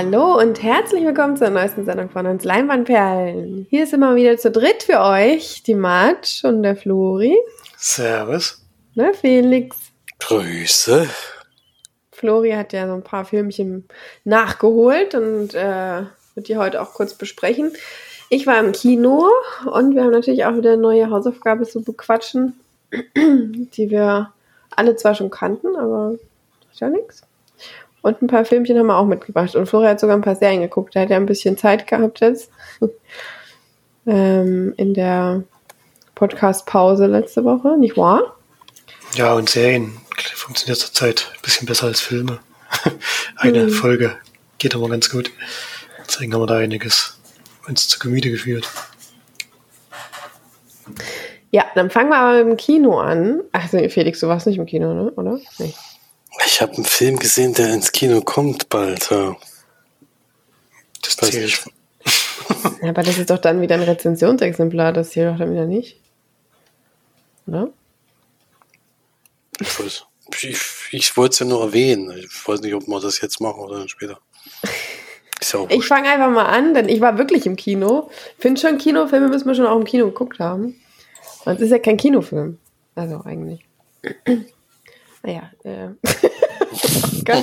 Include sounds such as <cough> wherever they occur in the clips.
Hallo und herzlich willkommen zur neuesten Sendung von uns Leinwandperlen. Hier ist immer wieder zu dritt für euch die March und der Flori. Servus. Ne, Felix. Grüße. Flori hat ja so ein paar Filmchen nachgeholt und äh, wird die heute auch kurz besprechen. Ich war im Kino und wir haben natürlich auch wieder eine neue Hausaufgabe zu bequatschen, <clears throat> die wir alle zwar schon kannten, aber ist ja nichts. Und ein paar Filmchen haben wir auch mitgebracht. Und Florian hat sogar ein paar Serien geguckt. Er hat ja ein bisschen Zeit gehabt jetzt. <laughs> ähm, in der Podcast-Pause letzte Woche, nicht wahr? Ja, und Serien funktioniert zurzeit ein bisschen besser als Filme. <laughs> Eine hm. Folge geht aber ganz gut. Deswegen haben wir da einiges uns zu Gemüte geführt. Ja, dann fangen wir aber mit dem Kino an. Also Felix, du warst nicht im Kino, ne? oder? Nee. Ich habe einen Film gesehen, der ins Kino kommt bald. Ja. Das weiß ich. <laughs> ja, aber das ist doch dann wieder ein Rezensionsexemplar, das hier doch dann wieder nicht. Oder? Ich, weiß, ich, ich wollte es ja nur erwähnen. Ich weiß nicht, ob wir das jetzt machen oder dann später. <laughs> Ja ich fange einfach mal an, denn ich war wirklich im Kino. Ich finde schon, Kinofilme müssen wir schon auch im Kino geguckt haben. Und es ist ja kein Kinofilm. Also eigentlich. Naja, äh. <laughs>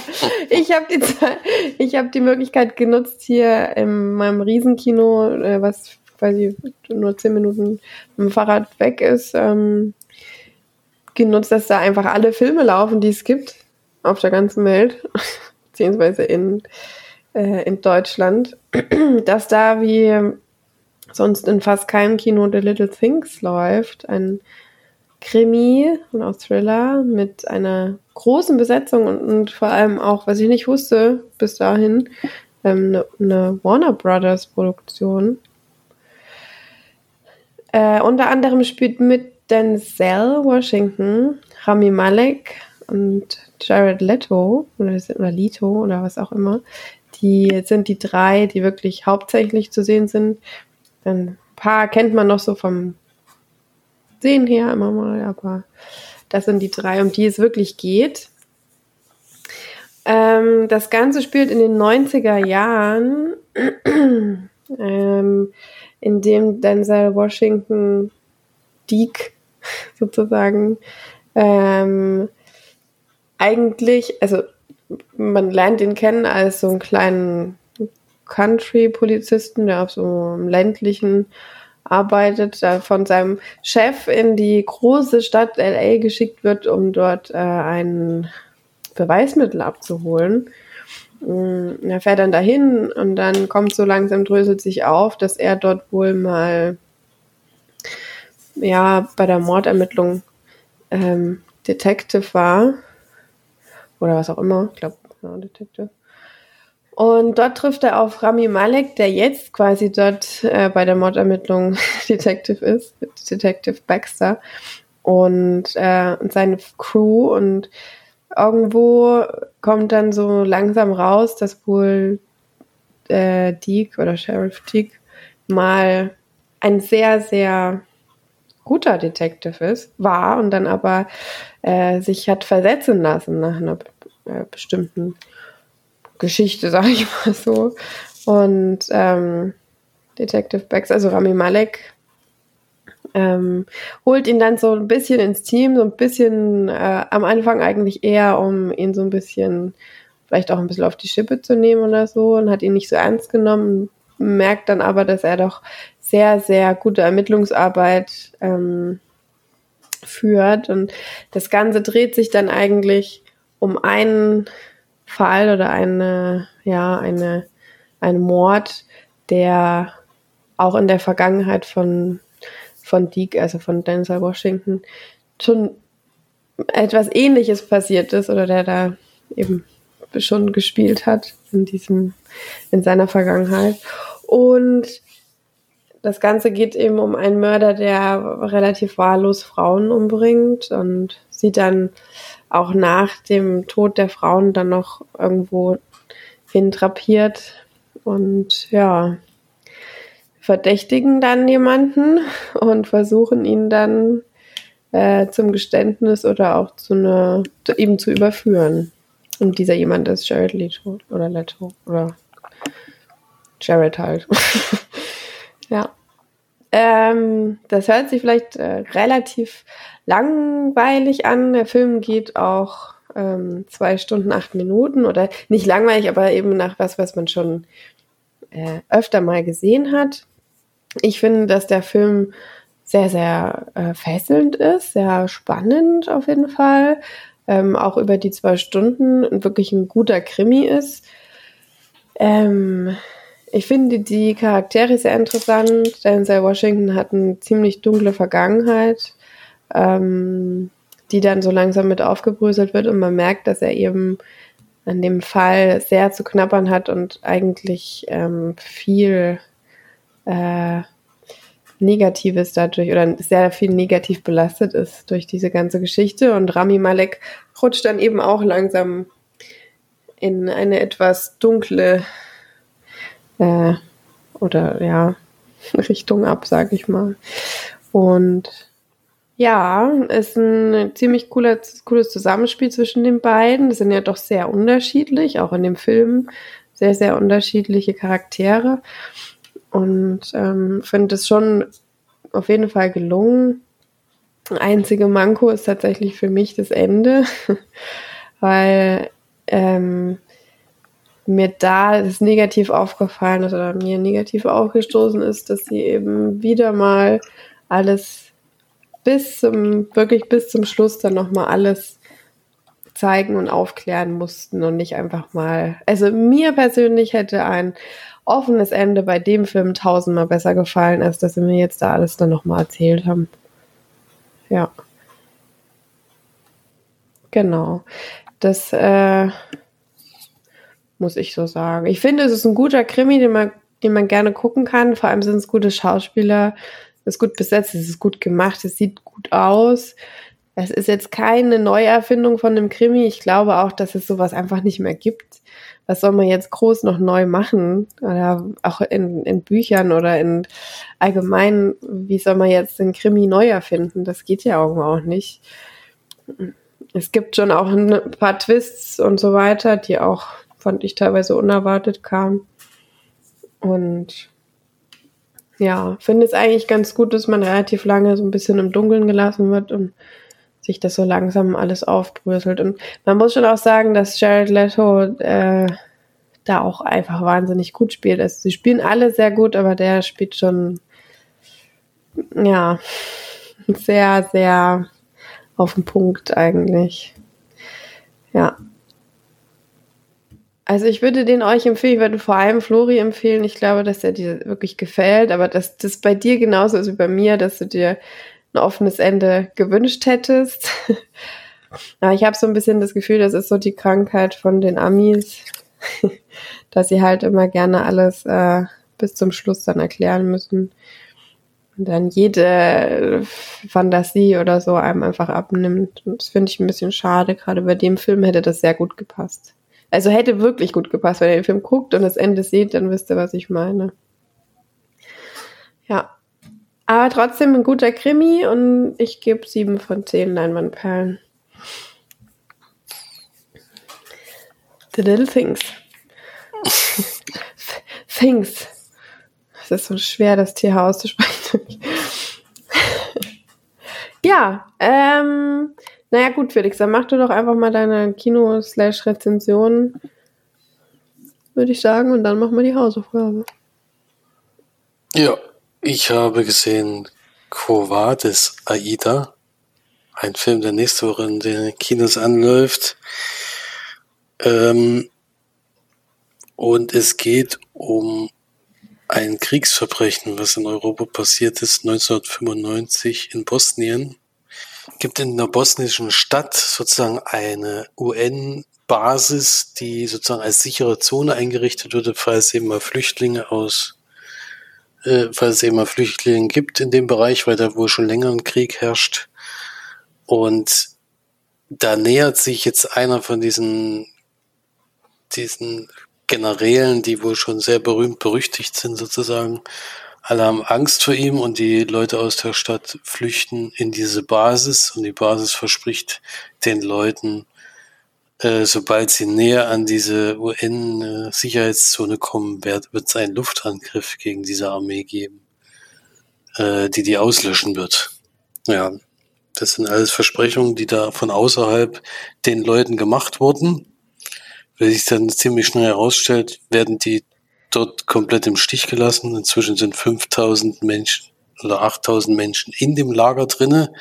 ich habe die, hab die Möglichkeit genutzt, hier in meinem Riesenkino, äh, was quasi nur zehn Minuten mit dem Fahrrad weg ist, ähm, genutzt, dass da einfach alle Filme laufen, die es gibt auf der ganzen Welt, <laughs> beziehungsweise in, äh, in Deutschland, <clears throat> dass da wie sonst in fast keinem Kino The Little Things läuft, ein Krimi und auch Thriller mit einer großen Besetzung und, und, vor allem auch, was ich nicht wusste bis dahin, ähm, eine, eine Warner Brothers Produktion. Äh, unter anderem spielt mit Denzel Washington, Rami Malek und Jared Leto oder, oder Leto oder was auch immer. Die sind die drei, die wirklich hauptsächlich zu sehen sind. Ein paar kennt man noch so vom Sehen her immer mal, aber das sind die drei, um die es wirklich geht. Ähm, das Ganze spielt in den 90er Jahren, <clears throat> ähm, in dem Denzel Washington Deke <laughs> sozusagen ähm, eigentlich, also man lernt ihn kennen als so einen kleinen Country-Polizisten, der auf so einem ländlichen arbeitet, von seinem Chef in die große Stadt LA geschickt wird, um dort äh, ein Beweismittel abzuholen. Mm, er fährt dann dahin und dann kommt so langsam, dröselt sich auf, dass er dort wohl mal ja bei der Mordermittlung ähm, Detective war. Oder was auch immer. Ich glaube, ja, Detective. Und dort trifft er auf Rami Malek, der jetzt quasi dort äh, bei der Mordermittlung <laughs> Detective ist, Detective Baxter und, äh, und seine Crew. Und irgendwo kommt dann so langsam raus, dass wohl äh, Deke oder Sheriff Deke mal ein sehr, sehr guter Detective ist, war und dann aber äh, sich hat versetzen lassen nach einer äh, bestimmten Geschichte, <laughs> sage ich mal so. Und ähm, Detective Bex, also Rami Malek, ähm, holt ihn dann so ein bisschen ins Team, so ein bisschen äh, am Anfang eigentlich eher, um ihn so ein bisschen, vielleicht auch ein bisschen auf die Schippe zu nehmen oder so und hat ihn nicht so ernst genommen, merkt dann aber, dass er doch sehr, sehr gute Ermittlungsarbeit ähm, führt und das Ganze dreht sich dann eigentlich um einen Fall oder eine, ja, eine, ein Mord, der auch in der Vergangenheit von, von Deke, also von Denzel Washington, schon etwas ähnliches passiert ist oder der da eben schon gespielt hat in diesem, in seiner Vergangenheit. Und das Ganze geht eben um einen Mörder, der relativ wahllos Frauen umbringt und sie dann auch nach dem Tod der Frauen dann noch irgendwo hintrapiert und ja, verdächtigen dann jemanden und versuchen ihn dann äh, zum Geständnis oder auch zu einer, eben zu überführen. Und dieser jemand ist Jared Leto oder Leto oder Jared halt. <laughs> ja. Ähm, das hört sich vielleicht äh, relativ langweilig an. Der Film geht auch ähm, zwei Stunden, acht Minuten oder nicht langweilig, aber eben nach was, was man schon äh, öfter mal gesehen hat. Ich finde, dass der Film sehr, sehr äh, fesselnd ist, sehr spannend auf jeden Fall. Ähm, auch über die zwei Stunden wirklich ein guter Krimi ist. Ähm, ich finde die Charaktere sehr interessant. Denzel Washington hat eine ziemlich dunkle Vergangenheit, ähm, die dann so langsam mit aufgebröselt wird und man merkt, dass er eben an dem Fall sehr zu knappern hat und eigentlich ähm, viel äh, Negatives dadurch oder sehr viel negativ belastet ist durch diese ganze Geschichte. Und Rami Malek rutscht dann eben auch langsam in eine etwas dunkle äh, oder ja, <laughs> Richtung ab, sag ich mal. Und ja, ist ein ziemlich cooler, cooles Zusammenspiel zwischen den beiden. Das sind ja doch sehr unterschiedlich, auch in dem Film sehr, sehr unterschiedliche Charaktere. Und ähm, finde es schon auf jeden Fall gelungen. Einzige Manko ist tatsächlich für mich das Ende, <laughs> weil ähm, mir da das negativ aufgefallen ist oder mir negativ aufgestoßen ist, dass sie eben wieder mal alles bis zum, wirklich bis zum Schluss dann nochmal alles zeigen und aufklären mussten und nicht einfach mal. Also mir persönlich hätte ein offenes Ende bei dem Film tausendmal besser gefallen, als dass sie mir jetzt da alles dann nochmal erzählt haben. Ja. Genau. Das äh, muss ich so sagen. Ich finde, es ist ein guter Krimi, den man, den man gerne gucken kann. Vor allem sind es gute Schauspieler. Es ist gut besetzt, es ist gut gemacht, es sieht gut aus. Es ist jetzt keine Neuerfindung von einem Krimi. Ich glaube auch, dass es sowas einfach nicht mehr gibt was soll man jetzt groß noch neu machen? Oder auch in, in Büchern oder in allgemein, wie soll man jetzt den Krimi neu erfinden? Das geht ja irgendwo auch nicht. Es gibt schon auch ein paar Twists und so weiter, die auch, fand ich, teilweise unerwartet kamen. Und ja, finde es eigentlich ganz gut, dass man relativ lange so ein bisschen im Dunkeln gelassen wird und sich das so langsam alles aufdröselt. Und man muss schon auch sagen, dass Jared Leto äh, da auch einfach wahnsinnig gut spielt. Also sie spielen alle sehr gut, aber der spielt schon ja sehr, sehr auf den Punkt eigentlich. Ja. Also ich würde den euch empfehlen, ich würde vor allem Flori empfehlen. Ich glaube, dass er dir wirklich gefällt, aber dass das bei dir genauso ist wie bei mir, dass du dir ein offenes Ende gewünscht hättest. <laughs> ja, ich habe so ein bisschen das Gefühl, das ist so die Krankheit von den Amis, <laughs> dass sie halt immer gerne alles äh, bis zum Schluss dann erklären müssen. Und dann jede Fantasie oder so einem einfach abnimmt. Und das finde ich ein bisschen schade. Gerade bei dem Film hätte das sehr gut gepasst. Also hätte wirklich gut gepasst. Wenn ihr den Film guckt und das Ende seht, dann wisst ihr, was ich meine. Ja. Aber trotzdem ein guter Krimi und ich gebe sieben von zehn Leinwandperlen. The Little Things. <laughs> Things. Es ist so schwer, das Tier auszusprechen. <laughs> ja, ähm, naja, gut, Felix, dann mach du doch einfach mal deine Kino-Rezension, würde ich sagen, und dann machen wir die Hausaufgabe. Ja, ich habe gesehen Quo Vadis Aida, ein Film, der nächste Woche in den Kinos anläuft. Ähm, und es geht um ein Kriegsverbrechen, was in Europa passiert ist, 1995 in Bosnien. Gibt in der bosnischen Stadt sozusagen eine UN-Basis, die sozusagen als sichere Zone eingerichtet wurde, falls eben mal Flüchtlinge aus äh, falls es eben mal Flüchtlinge gibt in dem Bereich, weil da wohl schon länger ein Krieg herrscht. Und da nähert sich jetzt einer von diesen, diesen Generälen, die wohl schon sehr berühmt berüchtigt sind sozusagen. Alle haben Angst vor ihm und die Leute aus der Stadt flüchten in diese Basis und die Basis verspricht den Leuten äh, sobald sie näher an diese UN-Sicherheitszone kommen, wird es einen Luftangriff gegen diese Armee geben, äh, die die auslöschen wird. Ja, das sind alles Versprechungen, die da von außerhalb den Leuten gemacht wurden. Wenn sich dann ziemlich schnell herausstellt, werden die dort komplett im Stich gelassen. Inzwischen sind 5000 Menschen oder 8000 Menschen in dem Lager drinne,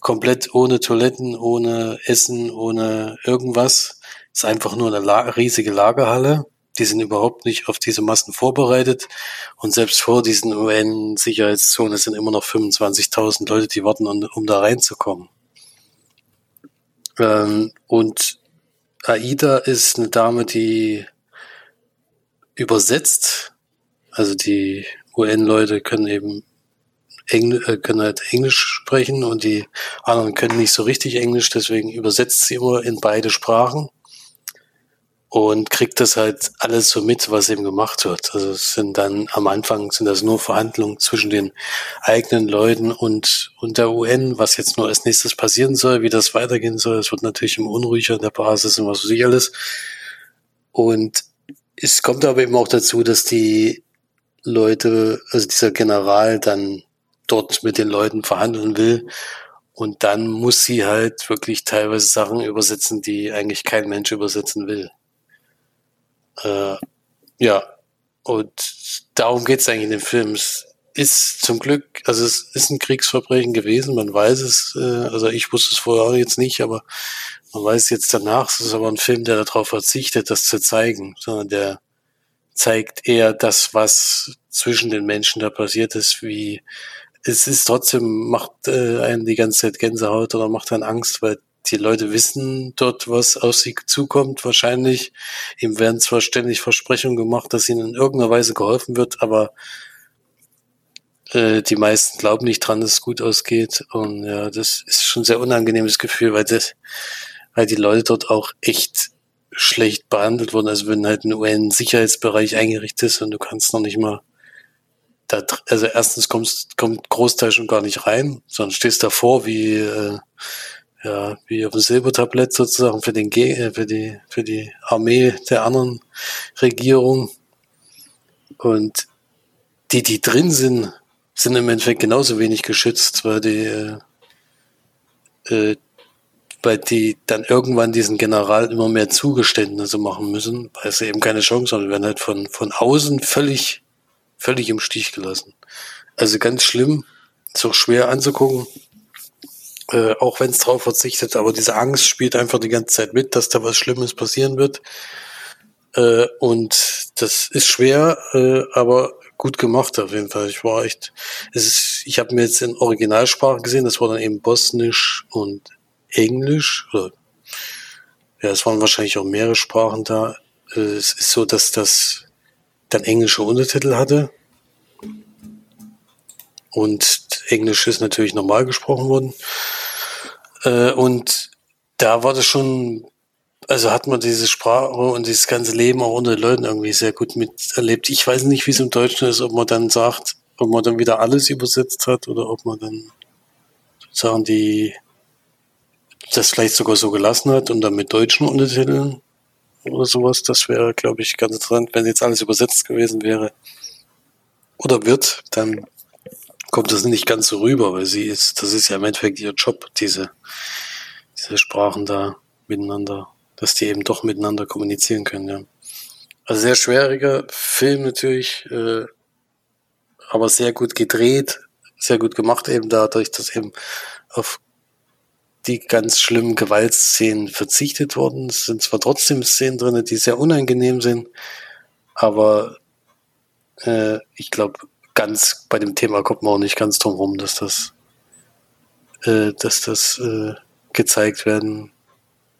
komplett ohne Toiletten, ohne Essen, ohne irgendwas. ist einfach nur eine La riesige Lagerhalle. Die sind überhaupt nicht auf diese Massen vorbereitet. Und selbst vor diesen UN-Sicherheitszonen sind immer noch 25.000 Leute, die warten, um, um da reinzukommen. Ähm, und Aida ist eine Dame, die übersetzt. Also die UN-Leute können eben Engl äh, können halt Englisch sprechen und die anderen können nicht so richtig Englisch, deswegen übersetzt sie immer in beide Sprachen und kriegt das halt alles so mit, was eben gemacht wird. Also es sind dann am Anfang sind das nur Verhandlungen zwischen den eigenen Leuten und, und der UN, was jetzt nur als nächstes passieren soll, wie das weitergehen soll. Es wird natürlich immer unruhiger in der Basis und was weiß ich alles. Und es kommt aber eben auch dazu, dass die Leute, also dieser General dann dort mit den Leuten verhandeln will. Und dann muss sie halt wirklich teilweise Sachen übersetzen, die eigentlich kein Mensch übersetzen will. Äh, ja, und darum geht's eigentlich in dem Film. Es ist zum Glück, also es ist ein Kriegsverbrechen gewesen, man weiß es, äh, also ich wusste es vorher jetzt nicht, aber man weiß jetzt danach, es ist aber ein Film, der darauf verzichtet, das zu zeigen, sondern der zeigt eher das, was zwischen den Menschen da passiert ist, wie es ist trotzdem, macht äh, einen die ganze Zeit Gänsehaut oder macht einen Angst, weil die Leute wissen dort, was auf sie zukommt, wahrscheinlich. Ihm werden zwar ständig Versprechungen gemacht, dass ihnen in irgendeiner Weise geholfen wird, aber äh, die meisten glauben nicht dran, dass es gut ausgeht. Und ja, das ist schon ein sehr unangenehmes Gefühl, weil das, weil die Leute dort auch echt schlecht behandelt wurden. Also wenn halt ein UN-Sicherheitsbereich eingerichtet ist und du kannst noch nicht mal da, also erstens kommst, kommt Großteil schon gar nicht rein, sondern stehst davor wie, äh, ja, wie auf dem Silbertablett sozusagen für den G äh, für die, für die Armee der anderen Regierung. Und die, die drin sind, sind im Endeffekt genauso wenig geschützt, weil die, äh, weil die dann irgendwann diesen General immer mehr Zugeständnisse machen müssen, weil sie eben keine Chance haben. Die werden halt von, von außen völlig völlig im Stich gelassen. Also ganz schlimm, ist auch schwer anzugucken, äh, auch wenn es drauf verzichtet, aber diese Angst spielt einfach die ganze Zeit mit, dass da was Schlimmes passieren wird. Äh, und das ist schwer, äh, aber gut gemacht auf jeden Fall. Ich war echt, es ist, ich habe mir jetzt in Originalsprache gesehen, das war dann eben Bosnisch und Englisch. Ja, es waren wahrscheinlich auch mehrere Sprachen da. Äh, es ist so, dass das dann englische Untertitel hatte. Und Englisch ist natürlich normal gesprochen worden. Äh, und da war das schon, also hat man diese Sprache und dieses ganze Leben auch unter den Leuten irgendwie sehr gut miterlebt. Ich weiß nicht, wie es im Deutschen ist, ob man dann sagt, ob man dann wieder alles übersetzt hat oder ob man dann sozusagen die, das vielleicht sogar so gelassen hat und dann mit deutschen Untertiteln oder sowas. Das wäre, glaube ich, ganz interessant, wenn jetzt alles übersetzt gewesen wäre. Oder wird, dann kommt das nicht ganz so rüber, weil sie ist, das ist ja im Endeffekt ihr Job, diese, diese Sprachen da miteinander, dass die eben doch miteinander kommunizieren können, ja. Also sehr schwieriger Film natürlich, äh, aber sehr gut gedreht, sehr gut gemacht eben dadurch, dass eben auf die ganz schlimmen Gewaltszenen verzichtet worden. Es sind zwar trotzdem Szenen drin, die sehr unangenehm sind, aber äh, ich glaube, ganz bei dem Thema kommt man auch nicht ganz drum rum, dass das, äh, dass das äh, gezeigt werden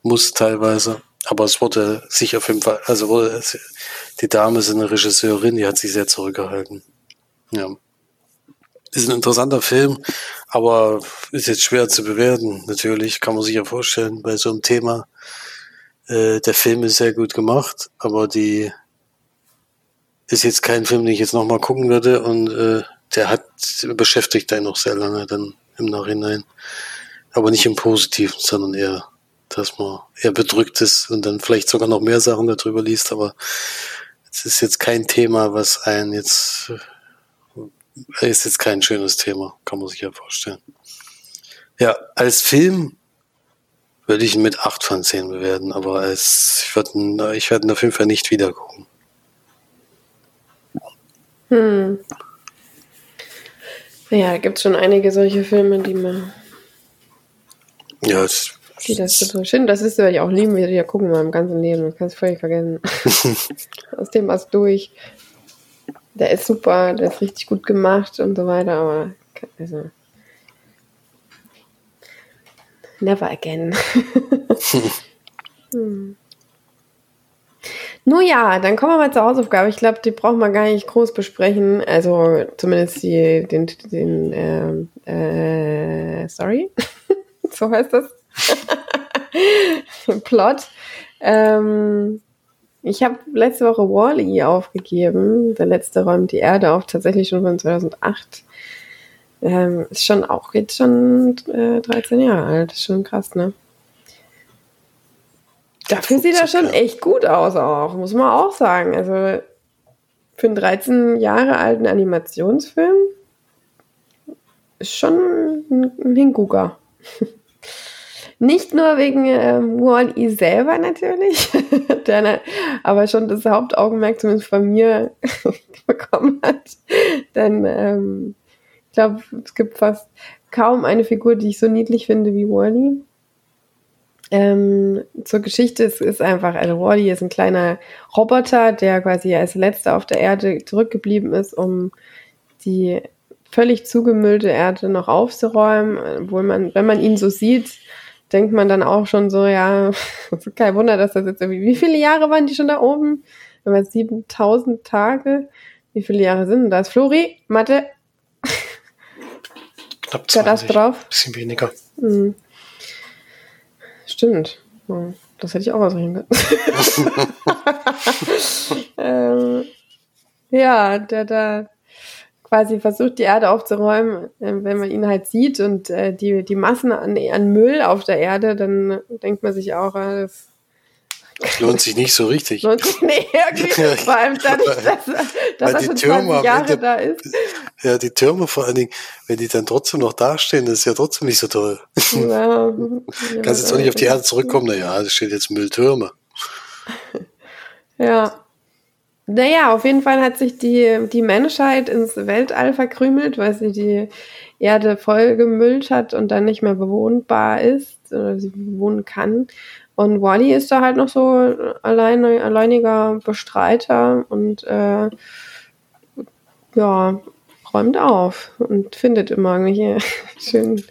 muss teilweise. Aber es wurde sich auf jeden Fall, also wurde, die Dame ist eine Regisseurin, die hat sich sehr zurückgehalten. Ja. Ist ein interessanter Film, aber ist jetzt schwer zu bewerten. Natürlich kann man sich ja vorstellen bei so einem Thema. Äh, der Film ist sehr gut gemacht, aber die ist jetzt kein Film, den ich jetzt nochmal gucken würde und äh, der hat beschäftigt einen noch sehr lange dann im Nachhinein. Aber nicht im Positiven, sondern eher dass man eher bedrückt ist und dann vielleicht sogar noch mehr Sachen darüber liest, aber es ist jetzt kein Thema, was einen jetzt, ist jetzt kein schönes Thema, kann man sich ja vorstellen. Ja, als Film würde ich ihn mit 8 von 10 bewerten, aber als, ich werde ihn, ich werde ihn auf jeden Fall nicht wieder gucken. Hm. Ja, gibt es schon einige solche Filme, die man. Ja, es, die das so schön, das ist, ich auch lieben, wir ja gucken mal im ganzen Leben. Das kannst du völlig vergessen. <laughs> Aus dem was durch. Der ist super, der ist richtig gut gemacht und so weiter, aber also, never again. <laughs> hm. Nun ja, dann kommen wir mal zur Hausaufgabe. Ich glaube, die brauchen wir gar nicht groß besprechen. Also zumindest die, den, den äh, äh, sorry, <laughs> so heißt das. <laughs> Plot. Ähm, ich habe letzte Woche Wally -E aufgegeben. Der letzte räumt die Erde auf, tatsächlich schon von 2008. Ähm, ist schon auch jetzt schon äh, 13 Jahre alt. Ist schon krass, ne? Dafür sieht er schon echt gut aus, auch, muss man auch sagen. Also für einen 13 Jahre alten Animationsfilm ist schon ein Hingucker. <laughs> Nicht nur wegen ähm, Wall-E selber natürlich, <laughs> der, aber schon das Hauptaugenmerk zumindest von mir <laughs> bekommen hat. Denn ähm, ich glaube, es gibt fast kaum eine Figur, die ich so niedlich finde wie Wally. Ähm, zur Geschichte, es ist einfach, also Wally ist ein kleiner Roboter, der quasi als letzter auf der Erde zurückgeblieben ist, um die völlig zugemüllte Erde noch aufzuräumen. Obwohl man, wenn man ihn so sieht, denkt man dann auch schon so, ja, <laughs> kein Wunder, dass das jetzt irgendwie, wie viele Jahre waren die schon da oben? Wenn man 7000 Tage, wie viele Jahre sind denn das? Flori, Mathe? <laughs> Knapp 20, das drauf? bisschen weniger. Hm. Stimmt. Das hätte ich auch ausrechnen können. <laughs> ähm, ja, der da quasi versucht, die Erde aufzuräumen, äh, wenn man ihn halt sieht und äh, die, die Massen an, an Müll auf der Erde, dann denkt man sich auch, äh, das das lohnt sich nicht so richtig. Lohnt sich, nee, irgendwie, <laughs> vor allem dadurch, dass, dass er schon Türme 20 Jahre Ende, da ist. Ja, die Türme vor allen Dingen, wenn die dann trotzdem noch dastehen, das ist ja trotzdem nicht so toll. Ja, <laughs> Kannst jetzt auch nicht auf die Erde zurückkommen, naja, da steht jetzt Mülltürme. Ja. Naja, auf jeden Fall hat sich die, die Menschheit ins Weltall verkrümelt, weil sie die Erde voll gemüllt hat und dann nicht mehr bewohnbar ist oder sie bewohnen kann. Und Wally ist da halt noch so allein, alleiniger Bestreiter und äh, ja, räumt auf und findet immer irgendwelche <laughs> schönen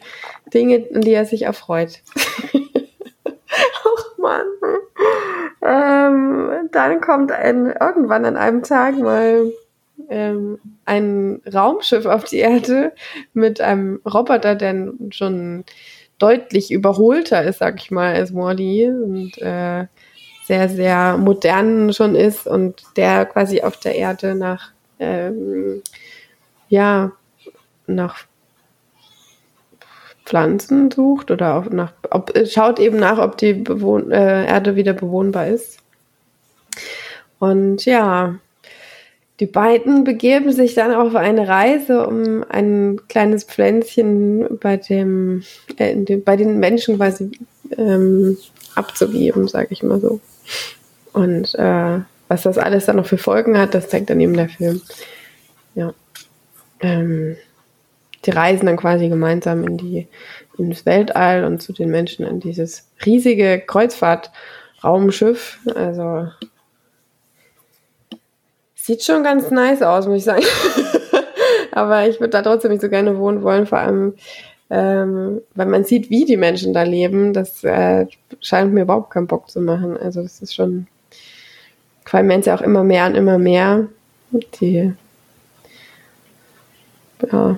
Dinge, an die er sich erfreut. <laughs> Ach man. Ähm, dann kommt ein, irgendwann an einem Tag mal ähm, ein Raumschiff auf die Erde mit einem Roboter, der schon deutlich überholter ist, sag ich mal, als Wally und äh, sehr, sehr modern schon ist und der quasi auf der Erde nach, ähm, ja, nach Pflanzen sucht oder auch nach, ob, schaut eben nach, ob die Bewohn äh, Erde wieder bewohnbar ist. Und ja, die beiden begeben sich dann auf eine Reise, um ein kleines Pflänzchen bei dem, äh, dem bei den Menschen quasi ähm, abzugeben, sage ich mal so. Und äh, was das alles dann noch für Folgen hat, das zeigt dann eben der Film. Ja. Ähm, die reisen dann quasi gemeinsam in die ins Weltall und zu den Menschen in dieses riesige Kreuzfahrtraumschiff. Also Sieht schon ganz nice aus, muss ich sagen. <laughs> Aber ich würde da trotzdem nicht so gerne wohnen wollen, vor allem, ähm, weil man sieht, wie die Menschen da leben. Das äh, scheint mir überhaupt keinen Bock zu machen. Also das ist schon, gefallen mir ja auch immer mehr und immer mehr. Die, ja.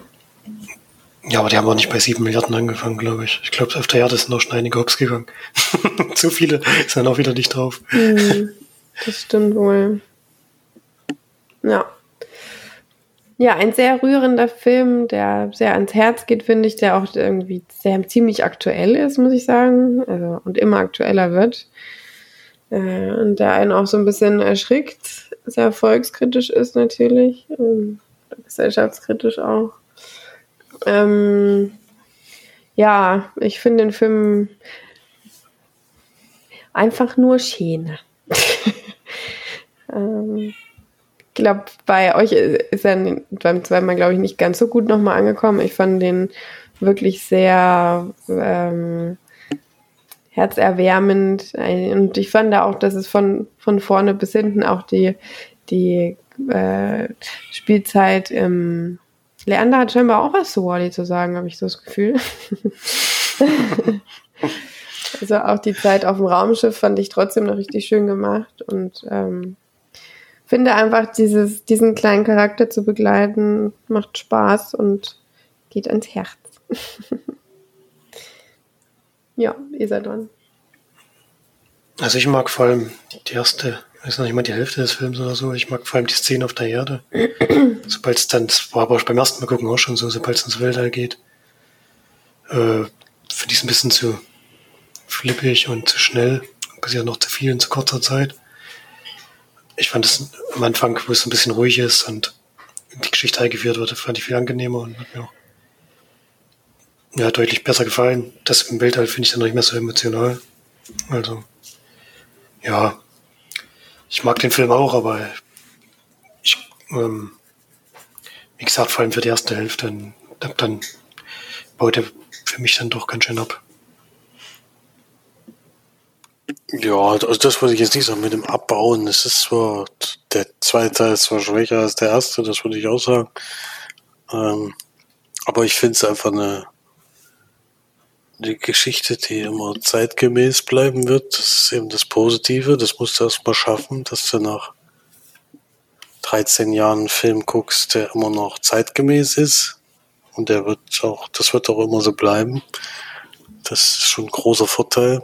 Ja, aber die haben auch nicht bei sieben Milliarden angefangen, glaube ich. Ich glaube, auf der Erde sind noch schon einige Hops gegangen. <laughs> Zu viele sind auch wieder nicht drauf. Mm, das stimmt wohl. Ja. Ja, ein sehr rührender Film, der sehr ans Herz geht, finde ich, der auch irgendwie sehr ziemlich aktuell ist, muss ich sagen. Also, und immer aktueller wird. Äh, und der einen auch so ein bisschen erschrickt, sehr volkskritisch ist natürlich. Ähm, gesellschaftskritisch auch. Ähm, ja, ich finde den Film einfach nur schön. <laughs> ähm, glaube, bei euch ist er beim zweiten Mal, glaube ich, nicht ganz so gut nochmal angekommen. Ich fand den wirklich sehr ähm, herzerwärmend. Und ich fand da auch, dass es von, von vorne bis hinten auch die, die äh, Spielzeit im Leander hat scheinbar auch was zu Wally zu sagen, habe ich so das Gefühl. <laughs> also auch die Zeit auf dem Raumschiff fand ich trotzdem noch richtig schön gemacht und ähm, finde einfach, dieses, diesen kleinen Charakter zu begleiten, macht Spaß und geht ans Herz. <laughs> ja, ihr seid dran. Also ich mag vor allem die erste, weiß noch nicht mal die Hälfte des Films oder so, ich mag vor allem die Szene auf der Erde. <clears throat> sobald es dann, das war aber beim ersten Mal gucken auch schon so, sobald es ins Weltall geht, äh, finde ich es ein bisschen zu flippig und zu schnell. Passiert noch zu viel in zu kurzer Zeit ich fand es am Anfang, wo es ein bisschen ruhig ist und die Geschichte eingeführt wurde, fand ich viel angenehmer und hat mir auch ja, deutlich besser gefallen. Das im Weltall finde ich dann noch nicht mehr so emotional. Also, ja, ich mag den Film auch, aber ich, ähm, wie gesagt, vor allem für die erste Hälfte, dann, dann baut er für mich dann doch ganz schön ab. Ja, also das würde ich jetzt nicht sagen mit dem Abbauen. Es ist zwar, der zweite Teil ist zwar schwächer als der erste, das würde ich auch sagen. Ähm, aber ich finde es einfach eine, eine Geschichte, die immer zeitgemäß bleiben wird. Das ist eben das Positive. Das musst du erstmal schaffen, dass du nach 13 Jahren einen Film guckst, der immer noch zeitgemäß ist. Und der wird auch, das wird auch immer so bleiben. Das ist schon ein großer Vorteil.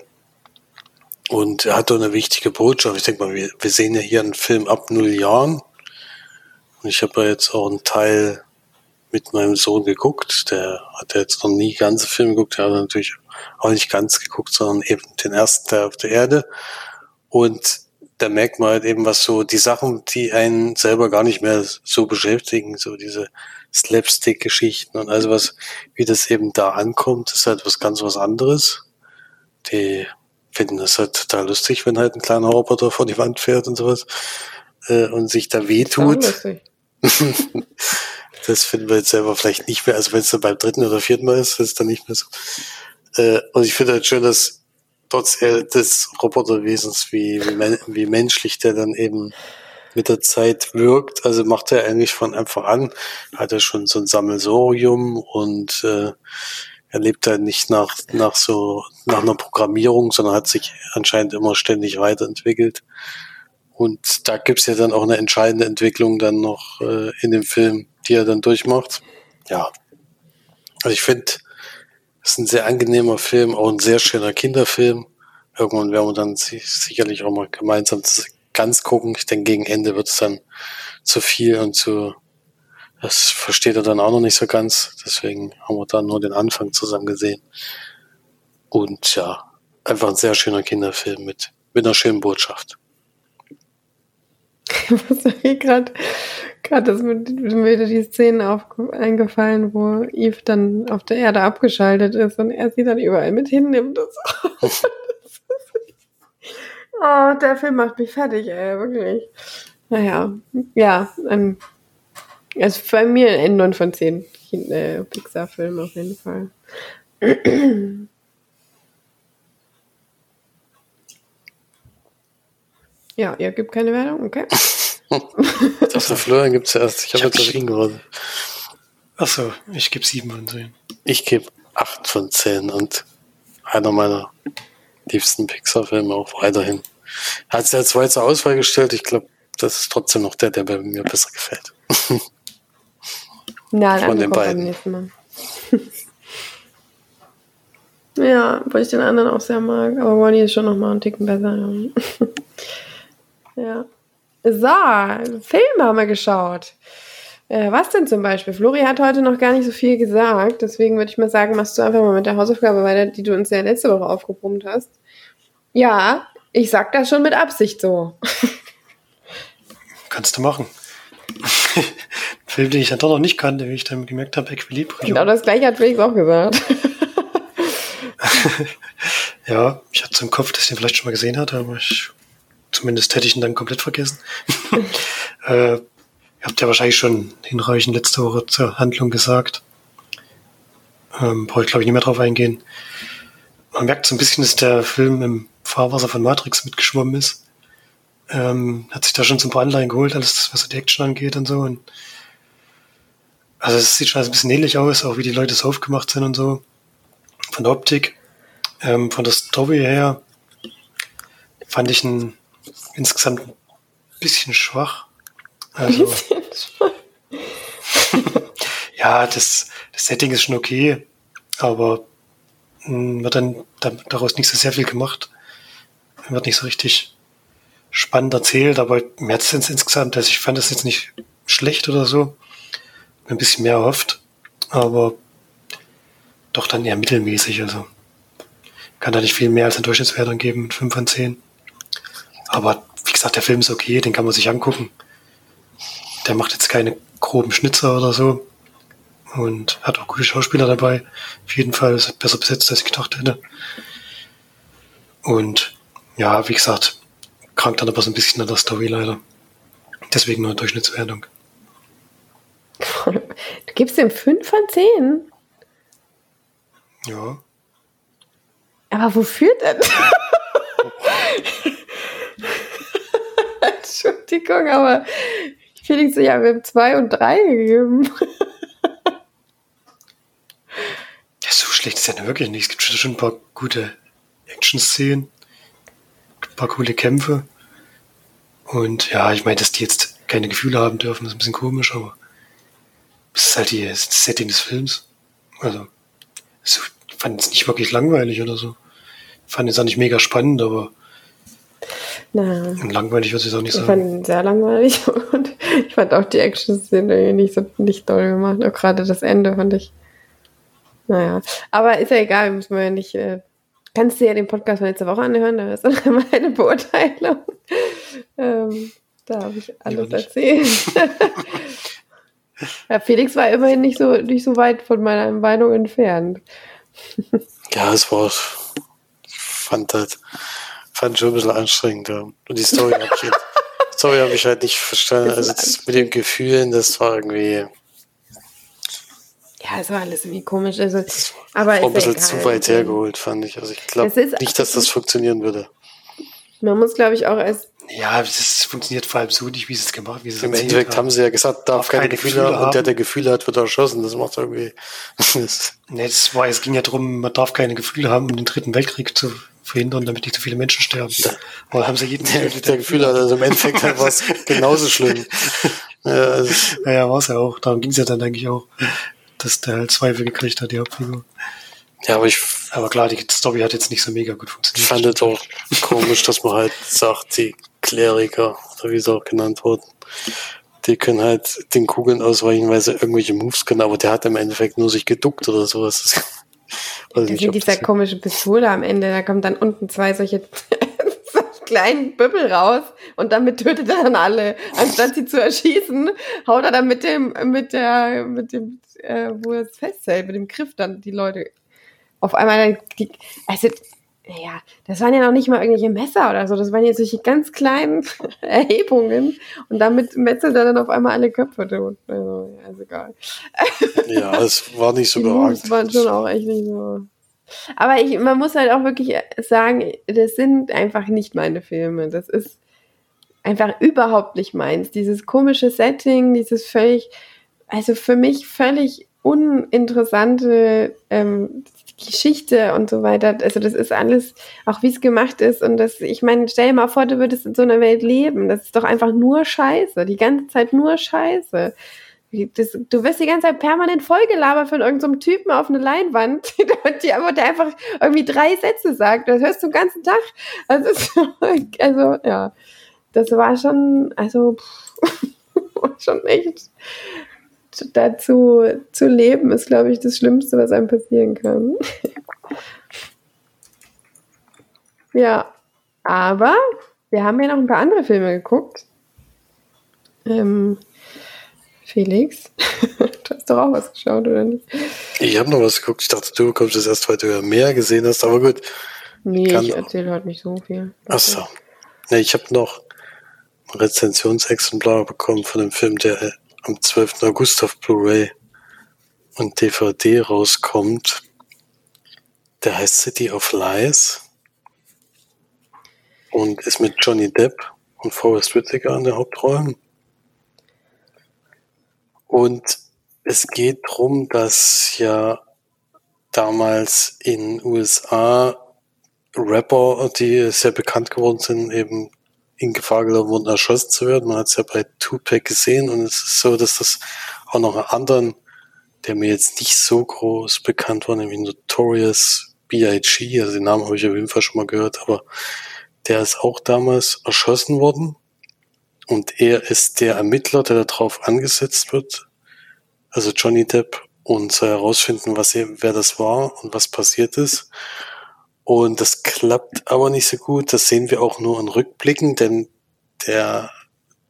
Und er hat doch eine wichtige Botschaft. Ich denke mal, wir, wir sehen ja hier einen Film ab null Jahren. Und ich habe ja jetzt auch einen Teil mit meinem Sohn geguckt. Der hat jetzt noch nie ganze Filme geguckt. Der hat natürlich auch nicht ganz geguckt, sondern eben den ersten Teil auf der Erde. Und da merkt man halt eben, was so die Sachen, die einen selber gar nicht mehr so beschäftigen, so diese Slapstick-Geschichten und also was, wie das eben da ankommt, ist halt was ganz was anderes. Die finden das halt total lustig, wenn halt ein kleiner Roboter vor die Wand fährt und sowas äh, und sich da wehtut. <laughs> das finden wir jetzt selber vielleicht nicht mehr, also wenn es dann beim dritten oder vierten Mal ist, ist es dann nicht mehr so. Äh, und ich finde halt schön, dass trotz des Roboterwesens, wie, wie, wie menschlich der dann eben mit der Zeit wirkt. Also macht er eigentlich von Anfang an, hat er schon so ein Sammelsorium und äh, er lebt halt nicht nach, nach so, nach einer Programmierung, sondern hat sich anscheinend immer ständig weiterentwickelt. Und da gibt's ja dann auch eine entscheidende Entwicklung dann noch äh, in dem Film, die er dann durchmacht. Ja. Also ich finde, es ist ein sehr angenehmer Film, auch ein sehr schöner Kinderfilm. Irgendwann werden wir dann sicherlich auch mal gemeinsam ganz gucken. Ich denke, gegen Ende wird es dann zu viel und zu das versteht er dann auch noch nicht so ganz. Deswegen haben wir dann nur den Anfang zusammen gesehen. Und ja, einfach ein sehr schöner Kinderfilm mit, mit einer schönen Botschaft. <laughs> Was mir gerade gerade ist mir die Szene auf, eingefallen, wo Eve dann auf der Erde abgeschaltet ist und er sie dann überall mit hinnimmt. <laughs> oh, der Film macht mich fertig, ey, wirklich. Naja, ja, ein also bei mir ein 9 von 10 äh, Pixar-Film auf jeden Fall. <clears throat> ja, ihr gibt keine Wertung, okay. <laughs> Auf der Florian gibt es erst. Ich habe jetzt auf ihn geworden. Achso, ich gebe 7 von 10. Ich gebe 8 von 10 und einer meiner liebsten Pixar-Filme auch weiterhin. Er hat es ja zwei zur Auswahl gestellt. Ich glaube, das ist trotzdem noch der, der bei mir besser gefällt. Ja, von den beiden. nächsten Mal. <laughs> ja, weil ich den anderen auch sehr mag. Aber Wally ist schon noch mal einen Ticken besser. ja. <laughs> So, Filme haben wir geschaut. Äh, was denn zum Beispiel? Flori hat heute noch gar nicht so viel gesagt, deswegen würde ich mal sagen, machst du einfach mal mit der Hausaufgabe weiter, die du uns ja letzte Woche aufgebrummt hast. Ja, ich sag das schon mit Absicht so. <laughs> Kannst du machen. <laughs> Film, den ich dann doch noch nicht kannte, wie ich dann gemerkt habe, Equilibrium. Genau das gleiche hat Felix auch gesagt. <laughs> ja, ich hatte so im Kopf, dass ich den vielleicht schon mal gesehen hatte, aber ich, zumindest hätte ich ihn dann komplett vergessen. <laughs> äh, ihr habt ja wahrscheinlich schon hinreichend letzte Woche zur Handlung gesagt. Ähm, brauche ich glaube ich nicht mehr drauf eingehen. Man merkt so ein bisschen, dass der Film im Fahrwasser von Matrix mitgeschwommen ist. Ähm, hat sich da schon so ein paar Anleihen geholt, alles was die Action angeht und so. Und also es sieht schon ein bisschen ähnlich aus, auch wie die Leute so aufgemacht sind und so. Von der Optik, ähm, von der Story her fand ich ihn insgesamt ein bisschen schwach. Also, bisschen schwach. <laughs> ja, das, das Setting ist schon okay, aber mh, hm, wird dann daraus nicht so sehr viel gemacht. Wird nicht so richtig spannend erzählt, aber mir hat es insgesamt, also ich fand das jetzt nicht schlecht oder so ein bisschen mehr erhofft, aber doch dann eher mittelmäßig. Also kann da nicht viel mehr als eine Durchschnittswertung geben mit 5 von 10. Aber wie gesagt, der Film ist okay, den kann man sich angucken. Der macht jetzt keine groben Schnitzer oder so. Und hat auch gute Schauspieler dabei. Auf jeden Fall ist er besser besetzt, als ich gedacht hätte. Und ja, wie gesagt, krankt dann aber so ein bisschen an der Story leider. Deswegen nur eine Durchschnittswertung. Du gibst ihm 5 von 10? Ja. Aber wofür denn? <laughs> <laughs> Entschuldigung, aber Felix, ich habe ihm 2 und 3 gegeben. ja, so schlecht ist ja wirklich nicht. Es gibt schon ein paar gute Action-Szenen, ein paar coole Kämpfe. Und ja, ich meine, dass die jetzt keine Gefühle haben dürfen, ist ein bisschen komisch, aber das ist halt die, das Setting des Films. Also, ich fand es nicht wirklich langweilig oder so. Ich fand es auch nicht mega spannend, aber Na, und langweilig würde ich es auch nicht sagen. Ich fand ihn sehr langweilig <laughs> und ich fand auch die Action-Szene nicht so nicht doll gemacht. Auch gerade das Ende fand ich. Naja, aber ist ja egal, muss man ja nicht. Äh, kannst du ja den Podcast von letzter Woche anhören, da ist <laughs> dann meine Beurteilung. ähm, da habe ich alles erzählt. <laughs> Ja, Felix war immerhin nicht so, nicht so weit von meiner Meinung entfernt. Ja, es war, ich fand halt, fand schon ein bisschen anstrengend. Ja. Und die Story habe ich, Story hab ich halt nicht verstanden. Also das mit den Gefühlen, das war irgendwie. Ja, es war alles irgendwie komisch. Also, aber war ein bisschen zu weit hergeholt, fand ich. Also ich glaube nicht, dass das funktionieren würde. Man muss, glaube ich, auch als ja, das funktioniert vor allem so nicht, wie sie es gemacht wie Im Endeffekt haben. haben sie ja gesagt, darf, darf keine, keine Gefühle, Gefühle haben. Und der, der Gefühle hat, wird erschossen. Das macht irgendwie. <laughs> nee, das war, es ging ja darum, man darf keine Gefühle haben, um den dritten Weltkrieg zu verhindern, damit nicht so viele Menschen sterben. Ja. Aber haben sie jeden <laughs> der, der Gefühle hat, also im Endeffekt war es <laughs> genauso schlimm. ja, also, ja, war es ja auch. Darum ging es ja dann eigentlich auch, dass der halt Zweifel gekriegt hat, die Hauptfigur. Ja, aber ich. Aber klar, die Story hat jetzt nicht so mega gut funktioniert. Ich fand es auch komisch, dass man halt sagt, die Kleriker, oder wie sie auch genannt wurden, die können halt den Kugeln ausweichen, weil sie irgendwelche Moves können, aber der hat im Endeffekt nur sich geduckt oder sowas. Das <laughs> nicht, mit dieser komische Pistole am Ende, da kommen dann unten zwei solche <laughs> kleinen Büppel raus und damit tötet er dann alle. Anstatt sie zu erschießen, haut er dann mit dem, mit der, mit dem, äh, wo er es festhält, mit dem Griff dann die Leute auf einmal, also naja, das waren ja noch nicht mal irgendwelche Messer oder so, das waren jetzt solche ganz kleinen <laughs> Erhebungen und damit metzelt er dann auf einmal alle Köpfe tot. Also, ja, ist egal. Ja, es war nicht so <laughs> überragend. Das waren schon auch echt nicht so. Aber ich, man muss halt auch wirklich sagen, das sind einfach nicht meine Filme. Das ist einfach überhaupt nicht meins. Dieses komische Setting, dieses völlig, also für mich völlig uninteressante ähm, Geschichte und so weiter. Also das ist alles, auch wie es gemacht ist. Und das, ich meine, stell dir mal vor, du würdest in so einer Welt leben. Das ist doch einfach nur Scheiße. Die ganze Zeit nur Scheiße. Das, du wirst die ganze Zeit permanent vollgelabert von irgendeinem so Typen auf eine Leinwand, <laughs> die der einfach irgendwie drei Sätze sagt. Das hörst du den ganzen Tag. Also, <laughs> also ja, das war schon, also pff, <laughs> schon echt dazu zu leben, ist, glaube ich, das Schlimmste, was einem passieren kann. <laughs> ja, aber wir haben ja noch ein paar andere Filme geguckt. Ähm, Felix, <laughs> du hast doch auch was geschaut, oder nicht? Ich habe noch was geguckt. Ich dachte, du kommst jetzt erst, weil du ja mehr gesehen hast, aber gut. Nee, Kann ich erzähle heute nicht so viel. Achso. Ja, ich habe noch ein Rezensionsexemplar bekommen von dem Film, der am 12. August auf Blu-ray und DVD rauskommt. Der heißt City of Lies und ist mit Johnny Depp und Forrest Whitaker in der Hauptrolle. Und es geht darum, dass ja damals in USA Rapper, die sehr bekannt geworden sind, eben in Gefahr gelaufen wurden, erschossen zu werden. Man hat es ja bei Tupac gesehen und es ist so, dass das auch noch einen anderen, der mir jetzt nicht so groß bekannt war, nämlich Notorious B.I.G., also den Namen habe ich auf jeden Fall schon mal gehört, aber der ist auch damals erschossen worden und er ist der Ermittler, der darauf angesetzt wird, also Johnny Depp, und soll herausfinden, was er, wer das war und was passiert ist. Und das klappt aber nicht so gut. Das sehen wir auch nur in Rückblicken, denn der,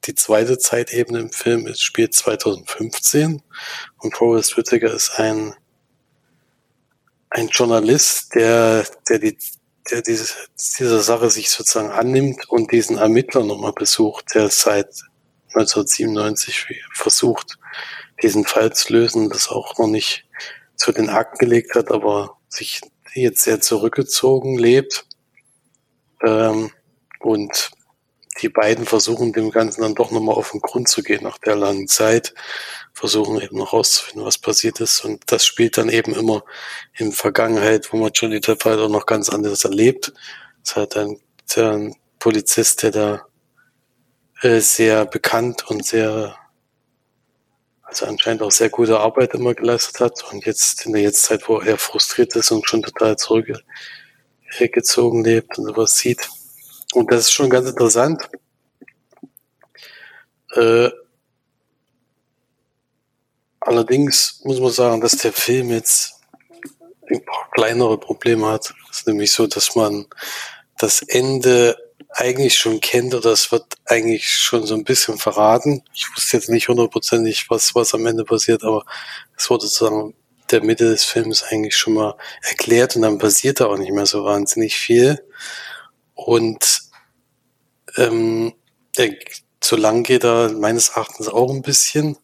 die zweite Zeitebene im Film ist, spielt 2015 und Forrest Whitaker ist ein, ein Journalist, der, der die der diese, dieser Sache sich sozusagen annimmt und diesen Ermittler nochmal besucht, der seit 1997 versucht, diesen Fall zu lösen, das auch noch nicht zu den Akten gelegt hat, aber sich jetzt sehr zurückgezogen lebt. Ähm, und die beiden versuchen dem Ganzen dann doch nochmal auf den Grund zu gehen nach der langen Zeit, versuchen eben noch rauszufinden, was passiert ist. Und das spielt dann eben immer in Vergangenheit, wo man Johnny Depp halt auch noch ganz anderes erlebt. Es halt ein, ein Polizist, der da äh, sehr bekannt und sehr, also anscheinend auch sehr gute Arbeit immer geleistet hat. Und jetzt in der Jetztzeit, wo er frustriert ist und schon total zurückgezogen lebt und sowas sieht, und das ist schon ganz interessant. Äh, allerdings muss man sagen, dass der Film jetzt ein paar kleinere Probleme hat. Es ist nämlich so, dass man das Ende eigentlich schon kennt oder es wird eigentlich schon so ein bisschen verraten. Ich wusste jetzt nicht hundertprozentig, was, was am Ende passiert, aber es wurde sozusagen der Mitte des Films eigentlich schon mal erklärt und dann passiert da auch nicht mehr so wahnsinnig viel. Und ähm, der, zu lang geht er meines Erachtens auch ein bisschen.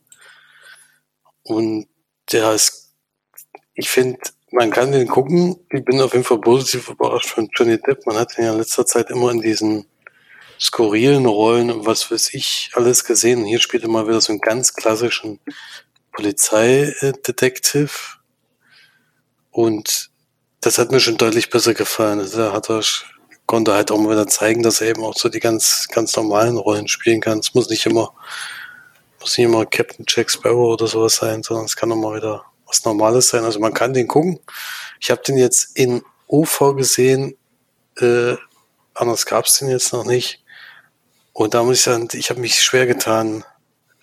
Und der ist, ich finde, man kann den gucken. Ich bin auf jeden Fall positiv überrascht von Johnny Depp. Man hat ihn ja in letzter Zeit immer in diesen skurrilen Rollen und was weiß ich alles gesehen. Hier spielt er mal wieder so einen ganz klassischen Polizeidetektiv. Und das hat mir schon deutlich besser gefallen. Also da hat er konnte halt auch mal wieder zeigen, dass er eben auch so die ganz, ganz normalen Rollen spielen kann. Es muss nicht immer, muss nicht immer Captain Jack Sparrow oder sowas sein, sondern es kann auch mal wieder was Normales sein. Also man kann den gucken. Ich habe den jetzt in UV gesehen, äh, anders gab es den jetzt noch nicht. Und da muss ich sagen, ich habe mich schwer getan,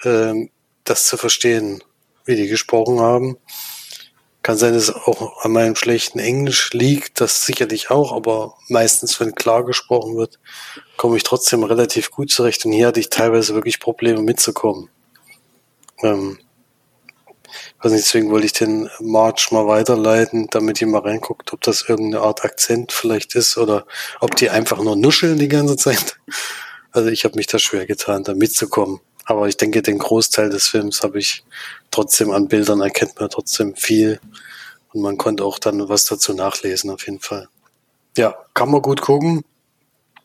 äh, das zu verstehen, wie die gesprochen haben. Kann sein, dass auch an meinem schlechten Englisch liegt, das sicherlich auch, aber meistens, wenn klar gesprochen wird, komme ich trotzdem relativ gut zurecht. Und hier hatte ich teilweise wirklich Probleme mitzukommen. Ähm, also deswegen wollte ich den March mal weiterleiten, damit ihr mal reinguckt, ob das irgendeine Art Akzent vielleicht ist oder ob die einfach nur nuscheln die ganze Zeit. Also ich habe mich da schwer getan, da mitzukommen. Aber ich denke, den Großteil des Films habe ich trotzdem an Bildern erkennt man trotzdem viel. Und man konnte auch dann was dazu nachlesen, auf jeden Fall. Ja, kann man gut gucken.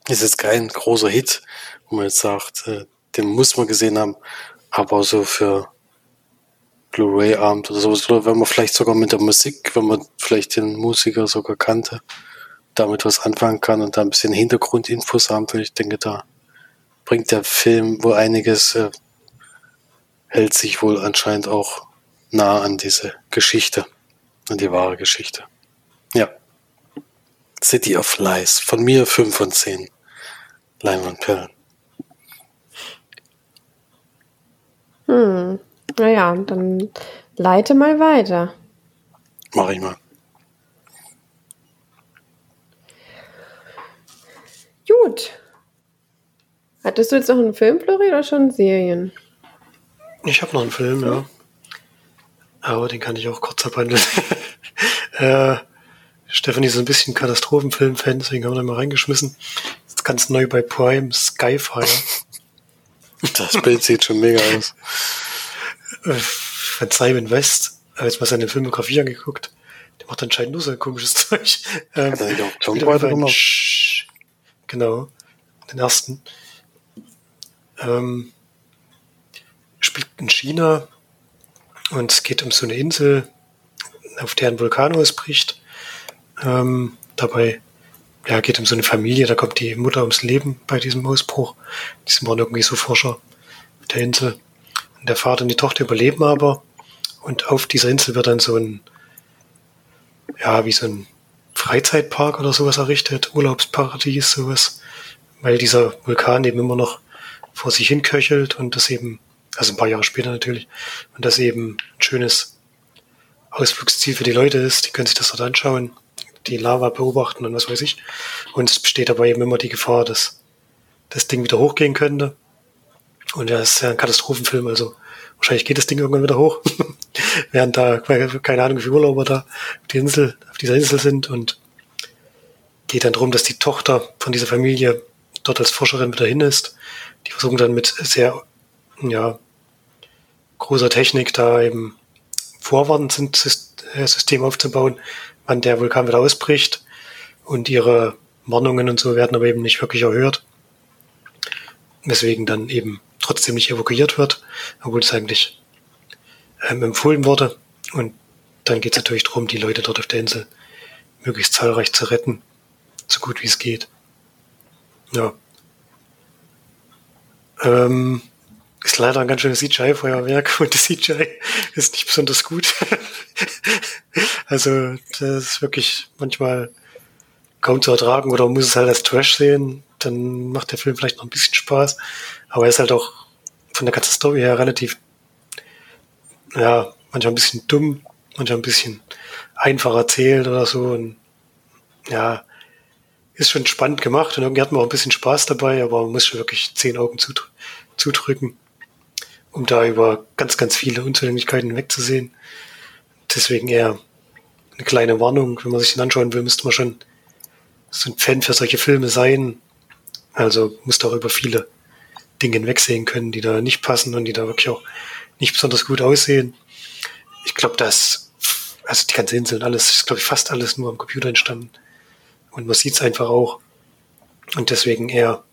Ist jetzt kein großer Hit, wo man jetzt sagt, äh, den muss man gesehen haben. Aber so für Blu-ray-Abend oder sowas, oder wenn man vielleicht sogar mit der Musik, wenn man vielleicht den Musiker sogar kannte, damit was anfangen kann und da ein bisschen Hintergrundinfos haben will, ich denke, da bringt der Film wohl einiges, äh, hält sich wohl anscheinend auch nah an diese Geschichte, an die wahre Geschichte. Ja. City of Lies. Von mir 5 von 10 Leinwandperlen. Hm. Naja, dann leite mal weiter. Mach ich mal. Gut. Hattest du jetzt noch einen Film, Flori, oder schon Serien? Ich habe noch einen Film, ja. Aber den kann ich auch kurz abhandeln. <laughs> äh, Stefanie ist ein bisschen Katastrophenfilm-Fan, deswegen haben wir da mal reingeschmissen. Das ist ganz neu bei Prime, Skyfire. <laughs> Das Bild sieht schon mega aus. Äh, von Simon West. Habe jetzt mal seine Filmografie angeguckt. Der macht anscheinend nur so ein komisches <laughs> Zeug. Ähm, er jeden Fall gemacht? Sch- Genau, den ersten. Ähm, spielt in China und es geht um so eine Insel, auf der ein Vulkan ausbricht. Ähm, dabei ja, geht um so eine Familie, da kommt die Mutter ums Leben bei diesem Ausbruch. Die waren irgendwie so Forscher der Insel. Der Vater und die Tochter überleben aber. Und auf dieser Insel wird dann so ein, ja, wie so ein Freizeitpark oder sowas errichtet, Urlaubsparadies, sowas. Weil dieser Vulkan eben immer noch vor sich hin köchelt und das eben, also ein paar Jahre später natürlich, und das eben ein schönes Ausflugsziel für die Leute ist. Die können sich das dort anschauen, die Lava beobachten und was weiß ich. Und es besteht aber eben immer die Gefahr, dass das Ding wieder hochgehen könnte. Und ja, ist ja ein Katastrophenfilm, also wahrscheinlich geht das Ding irgendwann wieder hoch. <laughs> Während da, keine Ahnung, wie viele Urlauber da auf, die Insel, auf dieser Insel sind und geht dann darum, dass die Tochter von dieser Familie dort als Forscherin wieder hin ist. Die versuchen dann mit sehr, ja, großer Technik da eben Vorwarnsystem aufzubauen, wann der Vulkan wieder ausbricht. Und ihre Warnungen und so werden aber eben nicht wirklich erhört. Weswegen dann eben trotzdem nicht evakuiert wird, obwohl es eigentlich ähm, empfohlen wurde. Und dann geht es natürlich darum, die Leute dort auf der Insel möglichst zahlreich zu retten, so gut wie es geht. Ja. Ähm, ist leider ein ganz schönes CGI-Feuerwerk <laughs> und das CGI ist nicht besonders gut. <laughs> also das ist wirklich manchmal kaum zu ertragen oder man muss es halt als Trash sehen, dann macht der Film vielleicht noch ein bisschen Spaß, aber er ist halt auch von der ganzen Story her relativ, ja, manchmal ein bisschen dumm, manchmal ein bisschen einfach erzählt oder so und ja, ist schon spannend gemacht und irgendwie hat man auch ein bisschen Spaß dabei, aber man muss schon wirklich zehn Augen zudr zudrücken, um da über ganz, ganz viele Unzulänglichkeiten wegzusehen. Deswegen eher eine kleine Warnung, wenn man sich den anschauen will, müsste man schon so ein Fan für solche Filme sein. Also muss da auch über viele Dinge hinwegsehen können, die da nicht passen und die da wirklich auch nicht besonders gut aussehen. Ich glaube, dass, also die ganze Insel und alles, ist glaube ich fast alles nur am Computer entstanden. Und man sieht es einfach auch. Und deswegen eher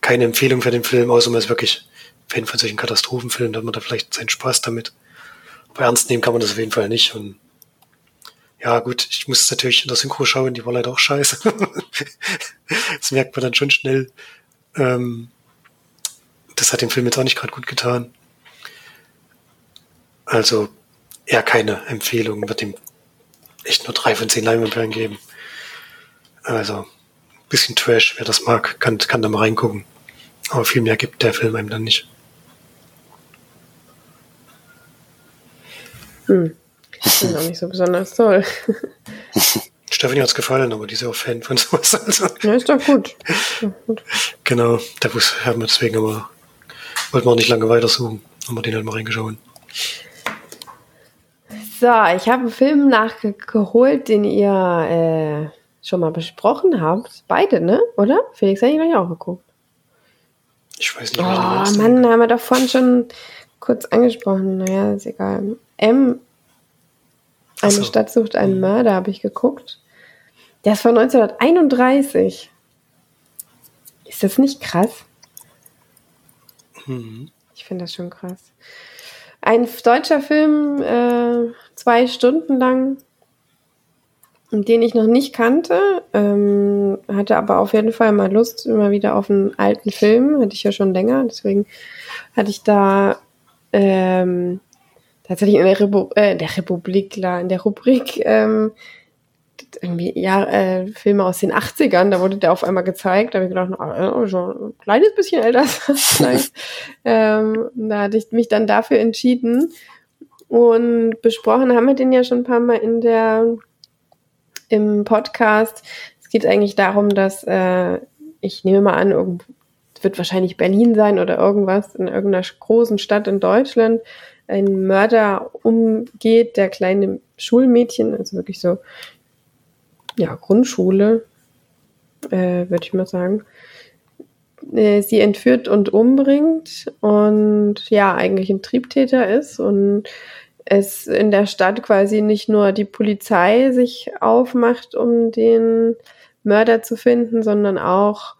keine Empfehlung für den Film, außer man ist wirklich Fan von solchen Katastrophenfilmen, dann hat man da vielleicht seinen Spaß damit. Aber ernst nehmen kann man das auf jeden Fall nicht. Und ja, gut, ich muss natürlich in der Synchro schauen, die war leider auch scheiße. <laughs> das merkt man dann schon schnell. Ähm, das hat dem Film jetzt auch nicht gerade gut getan. Also eher keine Empfehlung, wird ihm echt nur drei von zehn Leinwandperlen geben. Also bisschen Trash, wer das mag, kann, kann da mal reingucken. Aber viel mehr gibt der Film einem dann nicht. Hm. Das ist auch nicht so besonders toll. <laughs> Stephanie hat's gefallen, aber die ist ja auch Fan von sowas. Also, Ja, ist doch gut. Ist doch gut. genau, da haben wir deswegen aber, wollten wir auch nicht lange weitersuchen. Haben wir den halt mal reingeschaut. So, ich habe einen Film nachgeholt, den ihr äh, schon mal besprochen habt. Beide, ne? Oder? Felix hat ihn gleich auch geguckt. Ich weiß nicht, Oh, welchen du. Mann, haben wir vorhin schon kurz angesprochen. Naja, ist egal. M. Eine so. Stadt sucht einen Mörder, habe ich geguckt. Der ist von 1931. Ist das nicht krass? Mhm. Ich finde das schon krass. Ein deutscher Film, äh, zwei Stunden lang, den ich noch nicht kannte, ähm, hatte aber auf jeden Fall mal Lust immer wieder auf einen alten Film, hatte ich ja schon länger, deswegen hatte ich da ähm, tatsächlich in der, Repu äh, der Republik, klar, in der Rubrik ähm, irgendwie ja, äh, Filme aus den 80ern, da wurde der auf einmal gezeigt, da habe ich gedacht, na, äh, schon ein kleines bisschen älter <laughs> ähm, Da hatte ich mich dann dafür entschieden. Und besprochen haben wir den ja schon ein paar Mal in der im Podcast. Es geht eigentlich darum, dass äh, ich nehme mal an, irgend, wird wahrscheinlich Berlin sein oder irgendwas in irgendeiner großen Stadt in Deutschland ein Mörder umgeht, der kleine Schulmädchen, also wirklich so, ja, Grundschule, äh, würde ich mal sagen, äh, sie entführt und umbringt und ja, eigentlich ein Triebtäter ist und es in der Stadt quasi nicht nur die Polizei sich aufmacht, um den Mörder zu finden, sondern auch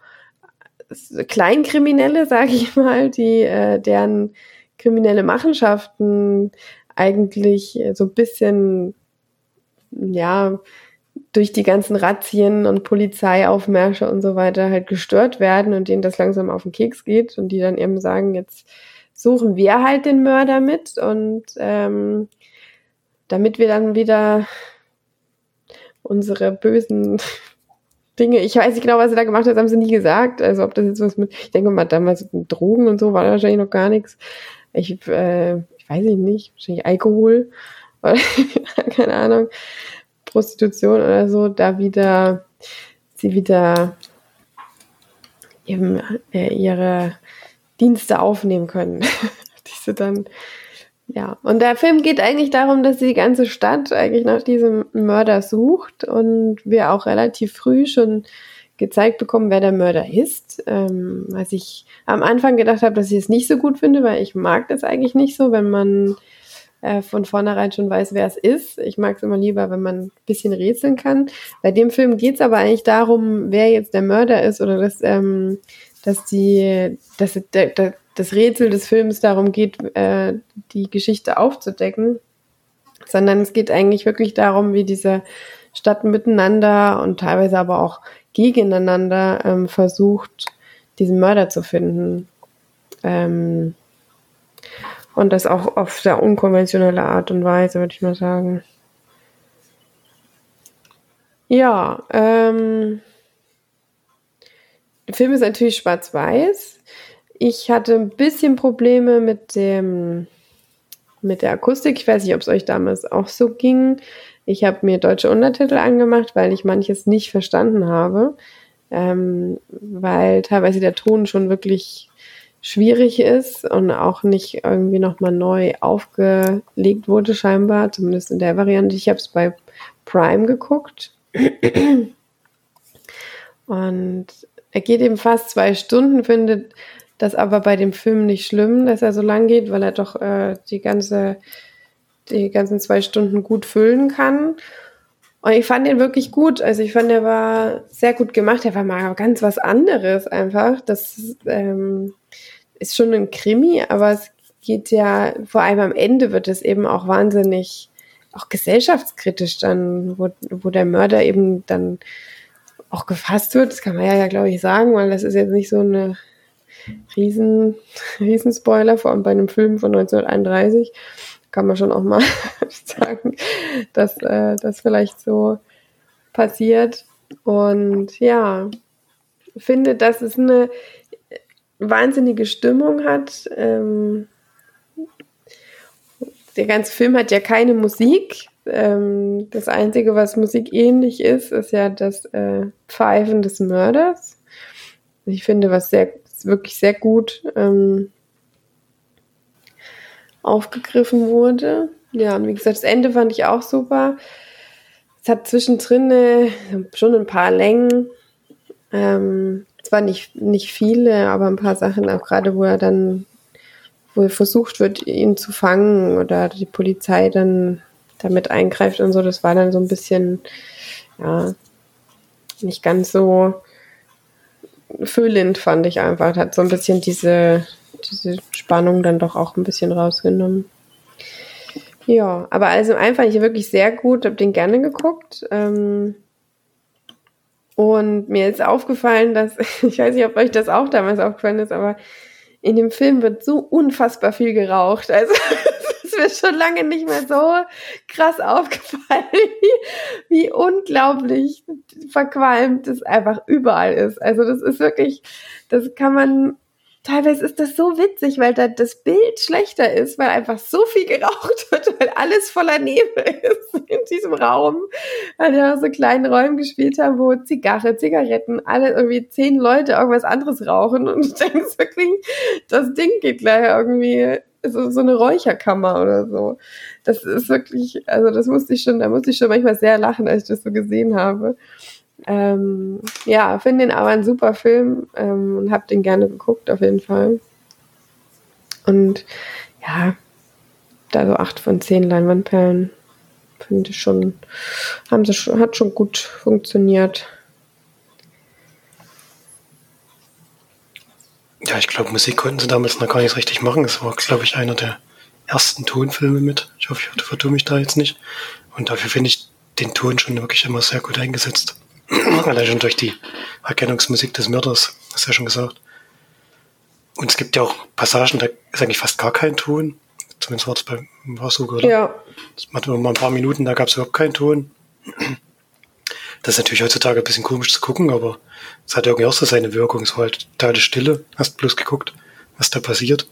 Kleinkriminelle, <laughs> sage ich mal, die äh, deren kriminelle Machenschaften eigentlich so ein bisschen, ja, durch die ganzen Razzien und Polizeiaufmärsche und so weiter halt gestört werden und denen das langsam auf den Keks geht und die dann eben sagen, jetzt suchen wir halt den Mörder mit und ähm, damit wir dann wieder unsere bösen <laughs> Dinge, ich weiß nicht genau, was sie da gemacht hat, haben sie nie gesagt. Also ob das jetzt was mit, ich denke mal, damals mit Drogen und so war wahrscheinlich noch gar nichts. Ich, äh, ich weiß nicht, wahrscheinlich Alkohol <laughs> oder keine Ahnung, Prostitution oder so, da wieder sie wieder eben äh, ihre Dienste aufnehmen können. <laughs> Diese dann, ja. Und der Film geht eigentlich darum, dass die ganze Stadt eigentlich nach diesem Mörder sucht und wir auch relativ früh schon gezeigt bekommen, wer der Mörder ist. Ähm, was ich am Anfang gedacht habe, dass ich es nicht so gut finde, weil ich mag das eigentlich nicht so, wenn man äh, von vornherein schon weiß, wer es ist. Ich mag es immer lieber, wenn man ein bisschen rätseln kann. Bei dem Film geht es aber eigentlich darum, wer jetzt der Mörder ist oder dass, ähm, dass die, dass der, der, das Rätsel des Films darum geht, äh, die Geschichte aufzudecken, sondern es geht eigentlich wirklich darum, wie diese Stadt miteinander und teilweise aber auch gegeneinander ähm, versucht, diesen Mörder zu finden. Ähm, und das auch auf sehr unkonventionelle Art und Weise, würde ich mal sagen. Ja, ähm, der Film ist natürlich schwarz-weiß. Ich hatte ein bisschen Probleme mit dem mit der Akustik. Ich weiß nicht, ob es euch damals auch so ging. Ich habe mir deutsche Untertitel angemacht, weil ich manches nicht verstanden habe, ähm, weil teilweise der Ton schon wirklich schwierig ist und auch nicht irgendwie nochmal neu aufgelegt wurde, scheinbar, zumindest in der Variante. Ich habe es bei Prime geguckt. Und er geht eben fast zwei Stunden, findet das aber bei dem Film nicht schlimm, dass er so lang geht, weil er doch äh, die ganze die ganzen zwei Stunden gut füllen kann. Und ich fand den wirklich gut. Also ich fand, der war sehr gut gemacht. Der war mal ganz was anderes einfach. Das ähm, ist schon ein Krimi, aber es geht ja, vor allem am Ende wird es eben auch wahnsinnig, auch gesellschaftskritisch dann, wo, wo der Mörder eben dann auch gefasst wird. Das kann man ja, ja glaube ich, sagen, weil das ist jetzt nicht so eine riesen, <laughs> riesen vor allem bei einem Film von 1931 kann man schon auch mal <laughs> sagen, dass äh, das vielleicht so passiert. Und ja, finde, dass es eine wahnsinnige Stimmung hat. Ähm, der ganze Film hat ja keine Musik. Ähm, das Einzige, was musikähnlich ist, ist ja das äh, Pfeifen des Mörders. Ich finde, was sehr, wirklich sehr gut ähm, aufgegriffen wurde. Ja, und wie gesagt, das Ende fand ich auch super. Es hat zwischendrin äh, schon ein paar Längen. Ähm, zwar nicht, nicht viele, aber ein paar Sachen, auch gerade wo er dann, wo versucht wird, ihn zu fangen oder die Polizei dann damit eingreift und so, das war dann so ein bisschen, ja, nicht ganz so füllend, fand ich einfach. Hat so ein bisschen diese, diese Spannung dann doch auch ein bisschen rausgenommen. Ja, aber also einfach ich wirklich sehr gut, habe den gerne geguckt. Ähm, und mir ist aufgefallen, dass, <laughs> ich weiß nicht, ob euch das auch damals aufgefallen ist, aber in dem Film wird so unfassbar viel geraucht. <laughs> Also es ist mir schon lange nicht mehr so krass aufgefallen, <laughs> wie, wie unglaublich verqualmt es einfach überall ist. Also das ist wirklich, das kann man teilweise ist das so witzig, weil da das Bild schlechter ist, weil einfach so viel geraucht wird, weil alles voller Nebel <laughs> ist in diesem Raum. Weil wir so kleinen Räumen gespielt haben, wo Zigarre, Zigaretten, alle irgendwie zehn Leute irgendwas anderes rauchen und du denkst wirklich, das Ding geht gleich irgendwie so, so eine Räucherkammer oder so. Das ist wirklich, also das musste ich schon, da musste ich schon manchmal sehr lachen, als ich das so gesehen habe. Ähm, ja, finde den aber ein super Film ähm, und habe den gerne geguckt, auf jeden Fall. Und ja, da so acht von zehn Leinwandperlen finde ich schon, haben sie schon, hat schon gut funktioniert. Ja, ich glaube, Musik konnten sie damals noch gar nicht richtig machen. Es war, glaube ich, einer der ersten Tonfilme mit. Ich hoffe, ich vertue mich da jetzt nicht. Und dafür finde ich den Ton schon wirklich immer sehr gut eingesetzt. Allein schon durch die Erkennungsmusik des Mörders, hast du ja schon gesagt. Und es gibt ja auch Passagen, da ist eigentlich fast gar kein Ton. Zumindest war es bei war so, oder? Ja. Das hatten wir mal ein paar Minuten, da gab es überhaupt keinen Ton. Das ist natürlich heutzutage ein bisschen komisch zu gucken, aber es hat irgendwie auch so seine Wirkung. Es war halt totale Stille, hast bloß geguckt, was da passiert.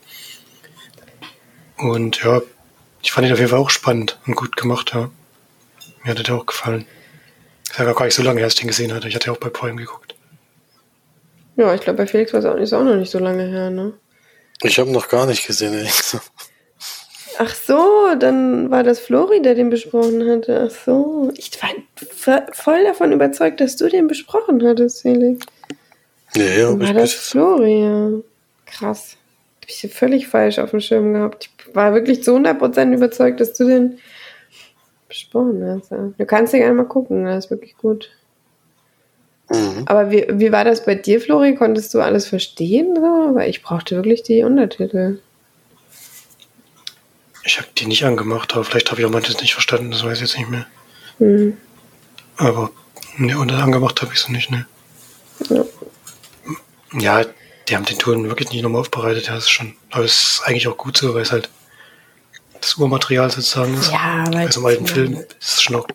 Und ja, ich fand ihn auf jeden Fall auch spannend und gut gemacht, ja. Mir hat er auch gefallen. Das war gar nicht so lange her, als ich den gesehen hatte. Ich hatte ja auch bei Prime geguckt. Ja, ich glaube, bei Felix war es auch, ist auch noch nicht so lange her, ne? Ich habe noch gar nicht gesehen, ehrlich Ach so, dann war das Flori, der den besprochen hatte. Ach so. Ich war voll davon überzeugt, dass du den besprochen hattest, Felix. Ja, ja, dann war das Flori, ja. Krass. Hab ich völlig falsch auf dem Schirm gehabt. Ich war wirklich zu 100% überzeugt, dass du den besprochen hast. Du kannst dir gerne mal gucken, das ist wirklich gut. Mhm. Aber wie, wie war das bei dir, Flori? Konntest du alles verstehen? So? Weil ich brauchte wirklich die Untertitel. Ich habe die nicht angemacht, aber vielleicht habe ich auch manches nicht verstanden, das weiß ich jetzt nicht mehr. Mhm. Aber ne, und angemacht habe ich es nicht, ne? Ja. ja, die haben den Ton wirklich nicht nochmal aufbereitet, ja, das ist schon, aber es ist eigentlich auch gut so, weil es halt das Urmaterial sozusagen ist. Ja, weil also im alten Film ist es schon noch.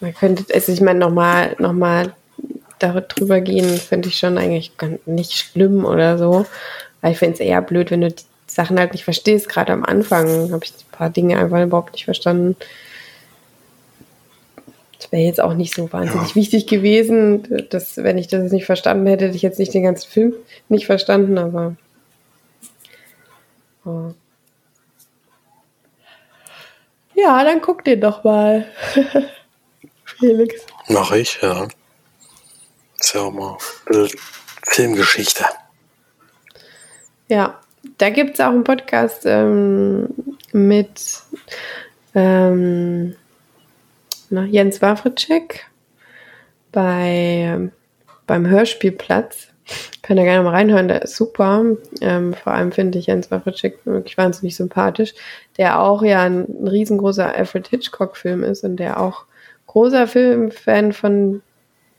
Man könnte, also ich meine, nochmal noch mal darüber gehen, finde ich schon eigentlich nicht schlimm oder so. Weil ich finde es eher blöd, wenn du die Sachen halt nicht verstehst. Gerade am Anfang habe ich ein paar Dinge einfach überhaupt nicht verstanden. Das wäre jetzt auch nicht so wahnsinnig ja. wichtig gewesen, dass, wenn ich das nicht verstanden hätte, hätte ich jetzt nicht den ganzen Film nicht verstanden, aber. Oh. Ja, dann guck den doch mal. <laughs> Felix. Mach ich, ja. Ist ja auch mal Filmgeschichte. Ja, da gibt es auch einen Podcast ähm, mit ähm, na, Jens Wawritschek bei, beim Hörspielplatz. Könnt ihr gerne mal reinhören, der ist super. Ähm, vor allem finde ich Jens Wawritschek wirklich wahnsinnig sympathisch, der auch ja ein, ein riesengroßer Alfred Hitchcock-Film ist und der auch großer Filmfan von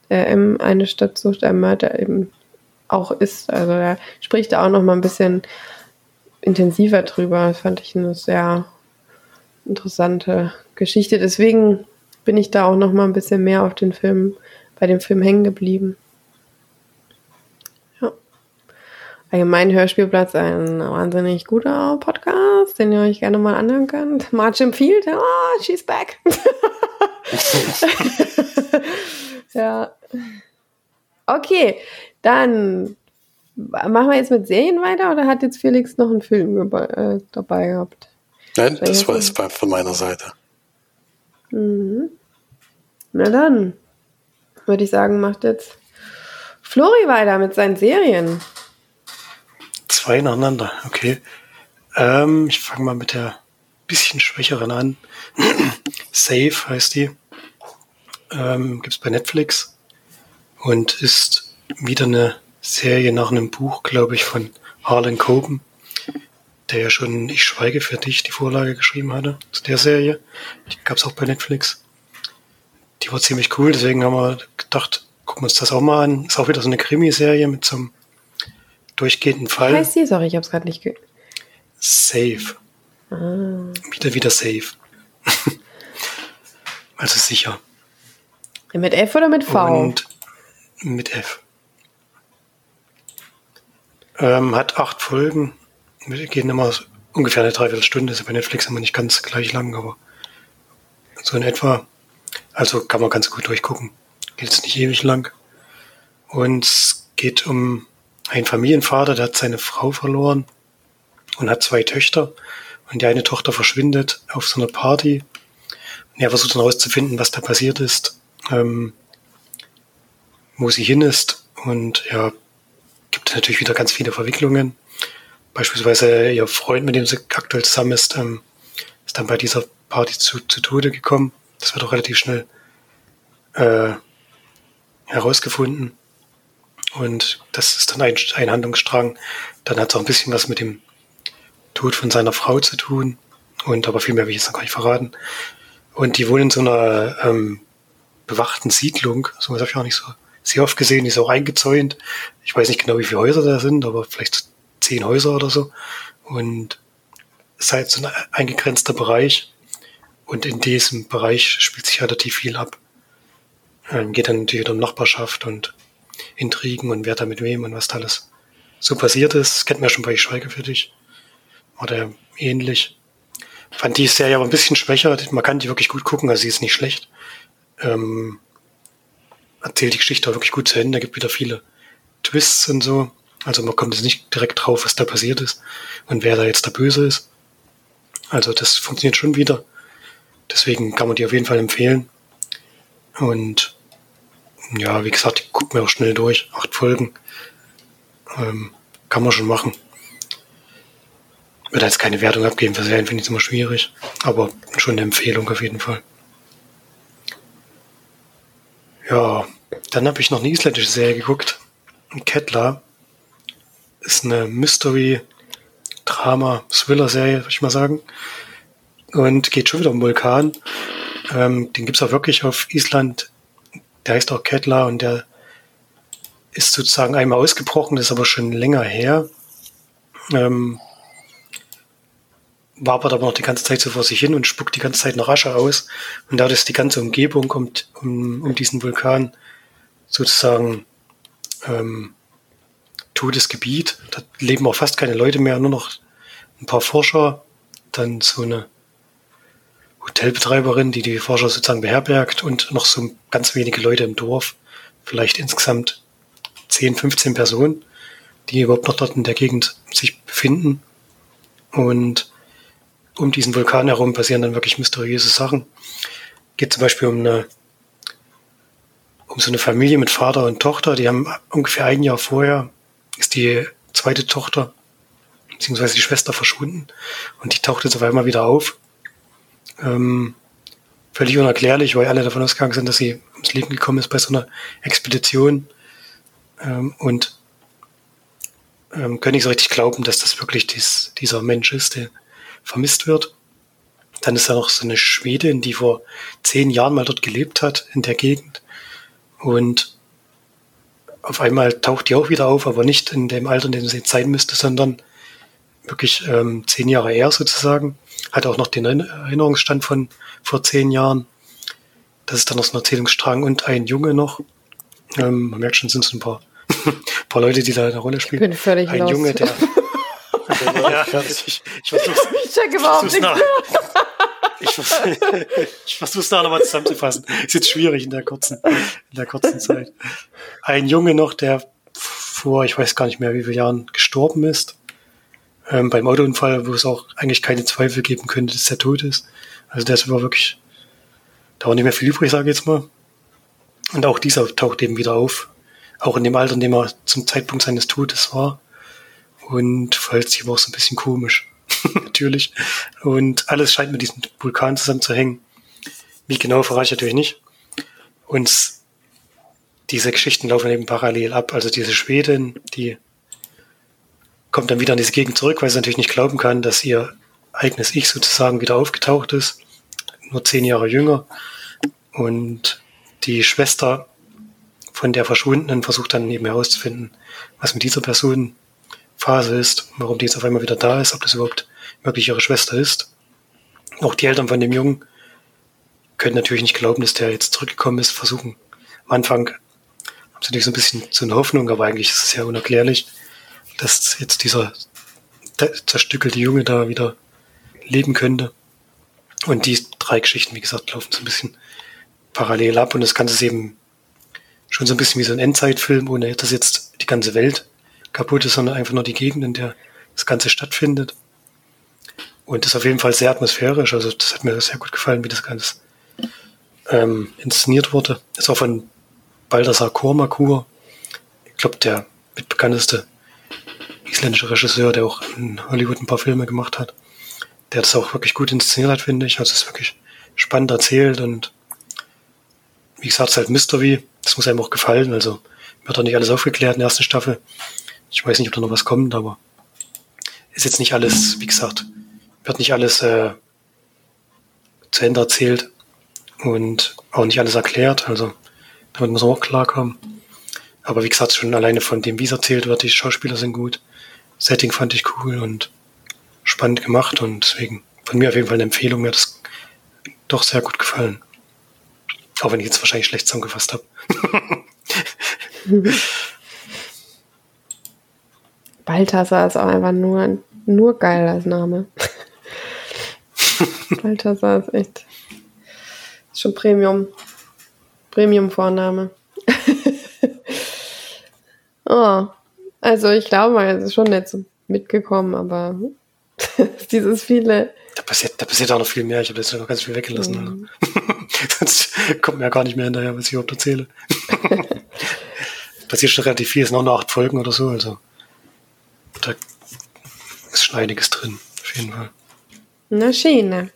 äh, Eine Stadt sucht ein Mörder eben auch ist. Also er spricht da auch noch mal ein bisschen intensiver drüber. Das fand ich eine sehr interessante Geschichte. Deswegen bin ich da auch noch mal ein bisschen mehr auf den Film, bei dem Film hängen geblieben. Ja. Allgemein Hörspielplatz ein wahnsinnig guter Podcast, den ihr euch gerne mal anhören könnt. March empfiehlt, oh, she's back. <laughs> ja. Okay, dann Machen wir jetzt mit Serien weiter oder hat jetzt Felix noch einen Film äh, dabei gehabt? Nein, das war es von meiner Seite. Mhm. Na dann, würde ich sagen, macht jetzt Flori weiter mit seinen Serien. Zwei nacheinander, okay. Ähm, ich fange mal mit der bisschen schwächeren an. <clears throat> Safe heißt die. Ähm, Gibt es bei Netflix und ist wieder eine Serie nach einem Buch, glaube ich, von Harlan Coben, der ja schon Ich schweige für dich die Vorlage geschrieben hatte zu der Serie. Die gab es auch bei Netflix. Die war ziemlich cool, deswegen haben wir gedacht, gucken wir uns das auch mal an. Ist auch wieder so eine Krimiserie mit so einem durchgehenden Fall. Heißt die? Sorry, ich habe es gerade nicht gehört. Safe. Wieder, wieder safe. <laughs> also sicher. Mit F oder mit V? Und mit F. Ähm, hat acht Folgen. Gehen immer ungefähr eine Dreiviertelstunde. Ist bei Netflix immer nicht ganz gleich lang, aber so in etwa. Also kann man ganz gut durchgucken. Geht es nicht ewig lang. Und es geht um einen Familienvater, der hat seine Frau verloren und hat zwei Töchter. Und die eine Tochter verschwindet auf so einer Party. Und er versucht dann herauszufinden, was da passiert ist, ähm, wo sie hin ist. Und ja, gibt natürlich wieder ganz viele Verwicklungen. Beispielsweise ihr Freund, mit dem sie aktuell zusammen ist, ähm, ist dann bei dieser Party zu, zu Tode gekommen. Das wird auch relativ schnell äh, herausgefunden. Und das ist dann ein, ein Handlungsstrang. Dann hat es auch ein bisschen was mit dem Tod von seiner Frau zu tun. Und aber viel mehr will ich jetzt noch gar nicht verraten. Und die wohnen in so einer ähm, bewachten Siedlung. So was habe ich auch nicht so sehr oft gesehen. Die ist auch eingezäunt. Ich weiß nicht genau, wie viele Häuser da sind, aber vielleicht zehn Häuser oder so. Und es ist halt so ein eingegrenzter Bereich. Und in diesem Bereich spielt sich relativ viel ab. Ähm, geht dann natürlich um Nachbarschaft und Intrigen und wer da mit wem und was da alles so passiert ist. Kennt man ja schon bei schweige für dich. War der ähnlich. Fand die Serie aber ein bisschen schwächer. Man kann die wirklich gut gucken, also sie ist nicht schlecht. Ähm, erzählt die Geschichte auch wirklich gut zu Ende. Da gibt wieder viele Twists und so. Also man kommt jetzt nicht direkt drauf, was da passiert ist und wer da jetzt der Böse ist. Also das funktioniert schon wieder. Deswegen kann man die auf jeden Fall empfehlen. Und ja, wie gesagt, ich gucke mir auch schnell durch. Acht Folgen. Ähm, kann man schon machen. Würde jetzt keine Wertung abgeben für Serien, finde ich immer schwierig. Aber schon eine Empfehlung auf jeden Fall. Ja, dann habe ich noch eine isländische Serie geguckt. Kettler. Ist eine Mystery, Drama, Thriller-Serie, würde ich mal sagen. Und geht schon wieder um Vulkan. Ähm, den gibt's auch wirklich auf Island der heißt auch Kettler und der ist sozusagen einmal ausgebrochen, das ist aber schon länger her. Ähm, wabert aber noch die ganze Zeit so vor sich hin und spuckt die ganze Zeit noch Asche aus. Und dadurch ist die ganze Umgebung um, um, um diesen Vulkan sozusagen ähm, totes Gebiet. Da leben auch fast keine Leute mehr, nur noch ein paar Forscher, dann so eine Hotelbetreiberin, die die Forscher sozusagen beherbergt und noch so ganz wenige Leute im Dorf, vielleicht insgesamt 10, 15 Personen, die überhaupt noch dort in der Gegend sich befinden. Und um diesen Vulkan herum passieren dann wirklich mysteriöse Sachen. Geht zum Beispiel um eine, um so eine Familie mit Vater und Tochter, die haben ungefähr ein Jahr vorher ist die zweite Tochter beziehungsweise die Schwester verschwunden und die taucht jetzt auf einmal wieder auf ähm, völlig unerklärlich, weil alle davon ausgegangen sind, dass sie ums Leben gekommen ist bei so einer Expedition ähm, und ähm, können nicht so richtig glauben, dass das wirklich dies, dieser Mensch ist, der vermisst wird. Dann ist da noch so eine Schwedin, die vor zehn Jahren mal dort gelebt hat, in der Gegend. Und auf einmal taucht die auch wieder auf, aber nicht in dem Alter, in dem sie jetzt sein müsste, sondern wirklich ähm, zehn Jahre eher sozusagen hat auch noch den Erinnerungsstand von vor zehn Jahren. Das ist dann noch so ein Erzählungsstrang und ein Junge noch. Ähm, man merkt schon, sind es ein paar, <laughs> paar Leute, die da eine Rolle spielen. Ich bin völlig Ein los. Junge, der. <laughs> ja, ich, ich, ich versuch's, Ich check überhaupt versuch's nichts nach, ich, vers- <laughs> ich versuch's da nochmal zusammenzufassen. Ist jetzt schwierig in der kurzen, in der kurzen Zeit. Ein Junge noch, der vor, ich weiß gar nicht mehr wie viele Jahren gestorben ist ähm, beim Autounfall, wo es auch eigentlich keine Zweifel geben könnte, dass er tot ist. Also das war wirklich, da war nicht mehr viel übrig, sage ich jetzt mal. Und auch dieser taucht eben wieder auf, auch in dem Alter, in dem er zum Zeitpunkt seines Todes war. Und sich aber auch so ein bisschen komisch, <laughs> natürlich. Und alles scheint mit diesem Vulkan zusammenzuhängen. Wie genau verrate ich natürlich nicht. Und diese Geschichten laufen eben parallel ab. Also diese Schwedin, die kommt dann wieder an diese Gegend zurück, weil sie natürlich nicht glauben kann, dass ihr eigenes Ich sozusagen wieder aufgetaucht ist. Nur zehn Jahre jünger. Und die Schwester von der Verschwundenen versucht dann eben herauszufinden, was mit dieser Person Phase ist, warum die jetzt auf einmal wieder da ist, ob das überhaupt wirklich ihre Schwester ist. Auch die Eltern von dem Jungen können natürlich nicht glauben, dass der jetzt zurückgekommen ist, versuchen. Am Anfang haben sie natürlich so ein bisschen so eine Hoffnung, aber eigentlich ist es ja unerklärlich, dass jetzt dieser zerstückelte Junge da wieder leben könnte. Und die drei Geschichten, wie gesagt, laufen so ein bisschen parallel ab und das Ganze ist eben schon so ein bisschen wie so ein Endzeitfilm, ohne dass jetzt die ganze Welt kaputt ist, sondern einfach nur die Gegend, in der das Ganze stattfindet. Und das ist auf jeden Fall sehr atmosphärisch. Also das hat mir sehr gut gefallen, wie das Ganze ähm, inszeniert wurde. Ist auch von Baldassar Kormakur, ich glaube der mitbekannteste isländische Regisseur, der auch in Hollywood ein paar Filme gemacht hat. Der das auch wirklich gut inszeniert hat, finde ich. Also es ist wirklich spannend erzählt und wie gesagt, es ist halt Mystery. Das muss einem auch gefallen. Also wird auch nicht alles aufgeklärt in der ersten Staffel. Ich weiß nicht, ob da noch was kommt, aber ist jetzt nicht alles, wie gesagt, wird nicht alles äh, zu Ende erzählt und auch nicht alles erklärt. Also damit muss man auch klarkommen. Aber wie gesagt, schon alleine von dem, wie es erzählt wird, die Schauspieler sind gut. Setting fand ich cool und spannend gemacht und deswegen von mir auf jeden Fall eine Empfehlung. Mir hat das doch sehr gut gefallen. Auch wenn ich jetzt wahrscheinlich schlecht zusammengefasst habe. <laughs> Balthasar ist auch einfach nur, nur geil als Name. <laughs> Balthasar ist echt ist schon Premium. Premium-Vorname. <laughs> oh, also ich glaube mal, es ist schon nicht so mitgekommen, aber <laughs> dieses viele. Da passiert, da passiert auch noch viel mehr. Ich habe jetzt noch ganz viel weggelassen. Mhm. Sonst <laughs> kommt mir ja gar nicht mehr hinterher, was ich überhaupt erzähle. <laughs> passiert schon relativ viel, es sind auch noch acht Folgen oder so, also da ist schon einiges drin, auf jeden Fall. Na schön.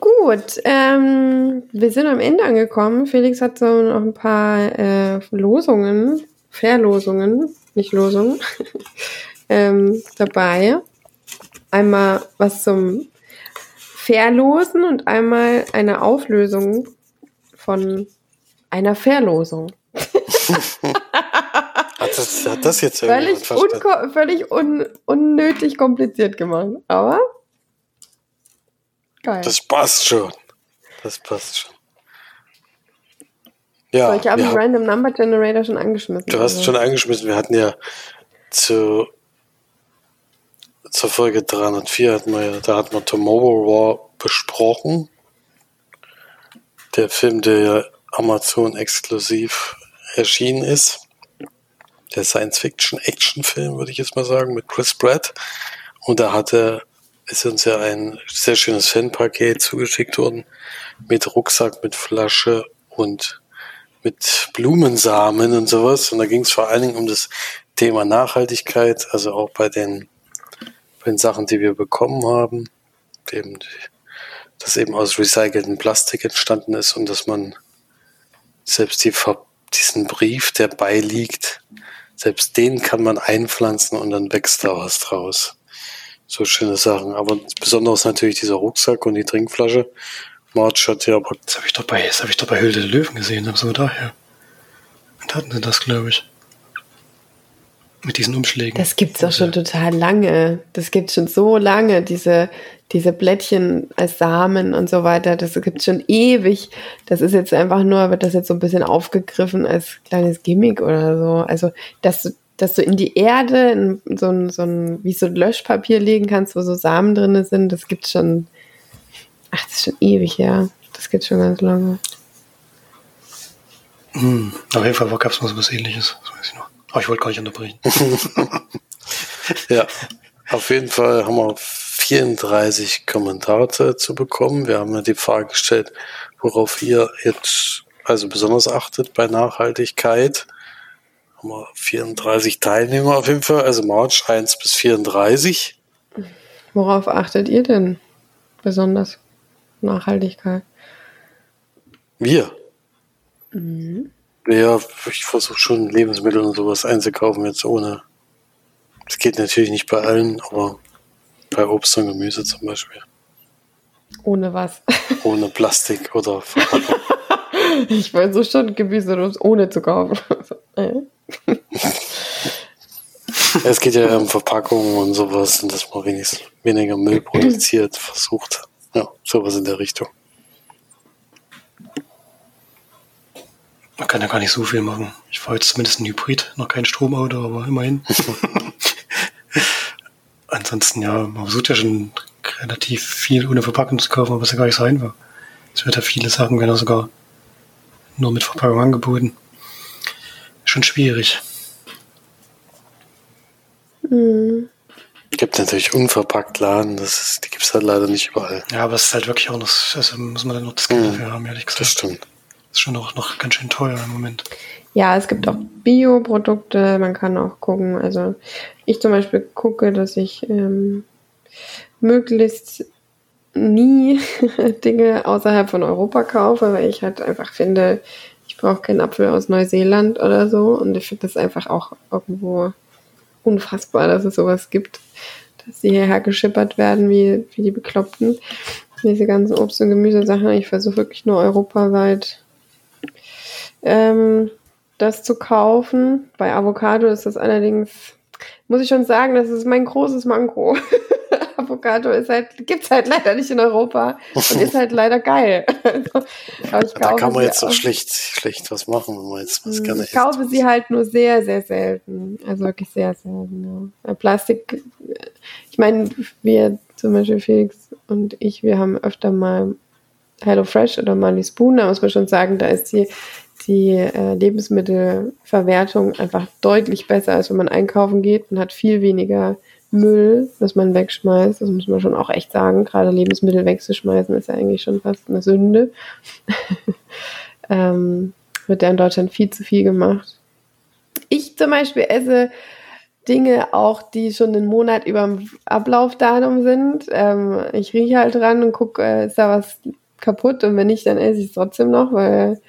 Gut, ähm, wir sind am Ende angekommen. Felix hat so noch ein paar äh, Losungen, Verlosungen, nicht Losungen, <laughs> ähm, dabei. Einmal was zum Verlosen und einmal eine Auflösung von einer Verlosung. <laughs> hat, das, hat das jetzt völlig, völlig un unnötig kompliziert gemacht, aber Geil. Das passt schon. Das passt schon. Ja, so, ich habe den Random Number Generator schon angeschmissen. Du hast also. schon angeschmissen. Wir hatten ja zu, zur Folge 304 hatten wir da hatten wir Tomorrow War besprochen. Der Film, der ja Amazon exklusiv erschienen ist. Der Science-Fiction-Action-Film, würde ich jetzt mal sagen, mit Chris Pratt. Und da hatte ist uns ja ein sehr schönes Fanpaket zugeschickt worden mit Rucksack, mit Flasche und mit Blumensamen und sowas. Und da ging es vor allen Dingen um das Thema Nachhaltigkeit, also auch bei den, bei den Sachen, die wir bekommen haben, eben, dass eben aus recyceltem Plastik entstanden ist und dass man selbst die, diesen Brief, der beiliegt, selbst den kann man einpflanzen und dann wächst da was draus so schöne Sachen. Aber besonders natürlich dieser Rucksack und die Trinkflasche. March hat ja aber. Das habe ich doch bei, das habe ich doch bei Hülde der Löwen gesehen, so daher. Und hatten sie das, glaube ich. Mit diesen Umschlägen. Das gibt's doch schon total lange. Das gibt's schon so lange, diese, diese Blättchen als Samen und so weiter. Das gibt's schon ewig. Das ist jetzt einfach nur, wird das jetzt so ein bisschen aufgegriffen als kleines Gimmick oder so. Also, dass du dass du in die Erde in so ein, so ein, wie so ein Löschpapier legen kannst, wo so Samen drin sind, das gibt schon, ach, das ist schon ewig, ja. Das gibt schon ganz lange. Hm, auf jeden Fall gab es mal so was ähnliches, das weiß ich noch. Aber ich wollte gar nicht unterbrechen. <laughs> ja, auf jeden Fall haben wir 34 Kommentare zu bekommen. Wir haben ja die Frage gestellt, worauf ihr jetzt also besonders achtet bei Nachhaltigkeit haben wir 34 Teilnehmer auf jeden Fall, also March 1 bis 34. Worauf achtet ihr denn besonders? Nachhaltigkeit? Wir? Mhm. Ja, ich versuche schon Lebensmittel und sowas einzukaufen, jetzt ohne. Das geht natürlich nicht bei allen, aber bei Obst und Gemüse zum Beispiel. Ohne was? <laughs> Ohne Plastik oder Verpackung. <laughs> ich versuche schon Gemüse ohne zu kaufen. <laughs> es geht ja um Verpackungen und sowas und dass man wenigstens weniger Müll produziert, versucht. Ja, sowas in der Richtung. Man kann ja gar nicht so viel machen. Ich fahre jetzt zumindest ein Hybrid, noch kein Stromauto, aber immerhin. <laughs> Ansonsten, ja, man versucht ja schon relativ viel ohne Verpackung zu kaufen, was ja gar nicht sein war. Es wird ja viele Sachen, werden ja sogar nur mit Verpackung angeboten. Schon schwierig. Mhm. Gibt natürlich unverpackt Laden, das ist, die gibt es halt leider nicht überall. Ja, aber es ist halt wirklich auch noch, also muss man dann noch das Geld mhm. dafür haben, ehrlich gesagt. Das stimmt. Das ist schon noch, noch ganz schön teuer im Moment. Ja, es gibt auch Bioprodukte, man kann auch gucken. Also ich zum Beispiel gucke, dass ich ähm, möglichst nie <laughs> Dinge außerhalb von Europa kaufe, weil ich halt einfach finde, ich brauche keinen Apfel aus Neuseeland oder so. Und ich finde das einfach auch irgendwo unfassbar, dass es sowas gibt, dass sie hierher geschippert werden wie, wie die Bekloppten. Diese ganzen Obst- und Gemüsesachen. Ich versuche wirklich nur europaweit ähm, das zu kaufen. Bei Avocado ist das allerdings, muss ich schon sagen, das ist mein großes Manko. <laughs> Avocado ist halt, gibt's halt leider nicht in Europa und ist halt leider geil. <laughs> Also, da kann man jetzt so schlecht, schlecht was machen, wenn man jetzt was hm, gerne Ich kaufe sie halt nur sehr, sehr selten. Also wirklich sehr selten, ja. Plastik, ich meine, wir zum Beispiel Felix und ich, wir haben öfter mal Hello Fresh oder Marley Spoon, da muss man schon sagen, da ist die die äh, Lebensmittelverwertung einfach deutlich besser, als wenn man einkaufen geht. Man hat viel weniger Müll, das man wegschmeißt. Das muss man schon auch echt sagen. Gerade Lebensmittel wegzuschmeißen ist ja eigentlich schon fast eine Sünde. <laughs> ähm, wird ja in Deutschland viel zu viel gemacht. Ich zum Beispiel esse Dinge auch, die schon einen Monat über dem Ablaufdatum sind. Ähm, ich rieche halt dran und gucke, äh, ist da was kaputt und wenn nicht, dann esse ich es trotzdem noch, weil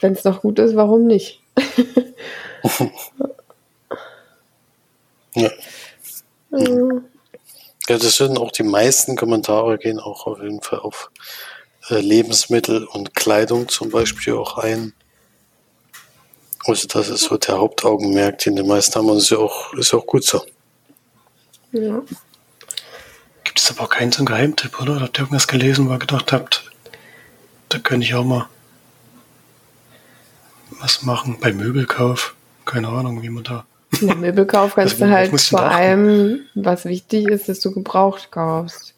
wenn es noch gut ist, warum nicht? <laughs> <laughs> ja. ja, das sind auch die meisten Kommentare gehen auch auf jeden Fall auf äh, Lebensmittel und Kleidung zum Beispiel auch ein. Also das ist so der Hauptaugenmerk, den die meisten haben und ist ja auch, ist auch gut so. Ja. Gibt es aber auch keinen so einen Geheimtipp, oder? Habt ihr irgendwas gelesen, wo ihr gedacht habt, da könnte ich auch mal was machen bei Möbelkauf. Keine Ahnung, wie man da. Ja, Möbelkauf kannst du halt vor allem, was wichtig ist, dass du gebraucht kaufst.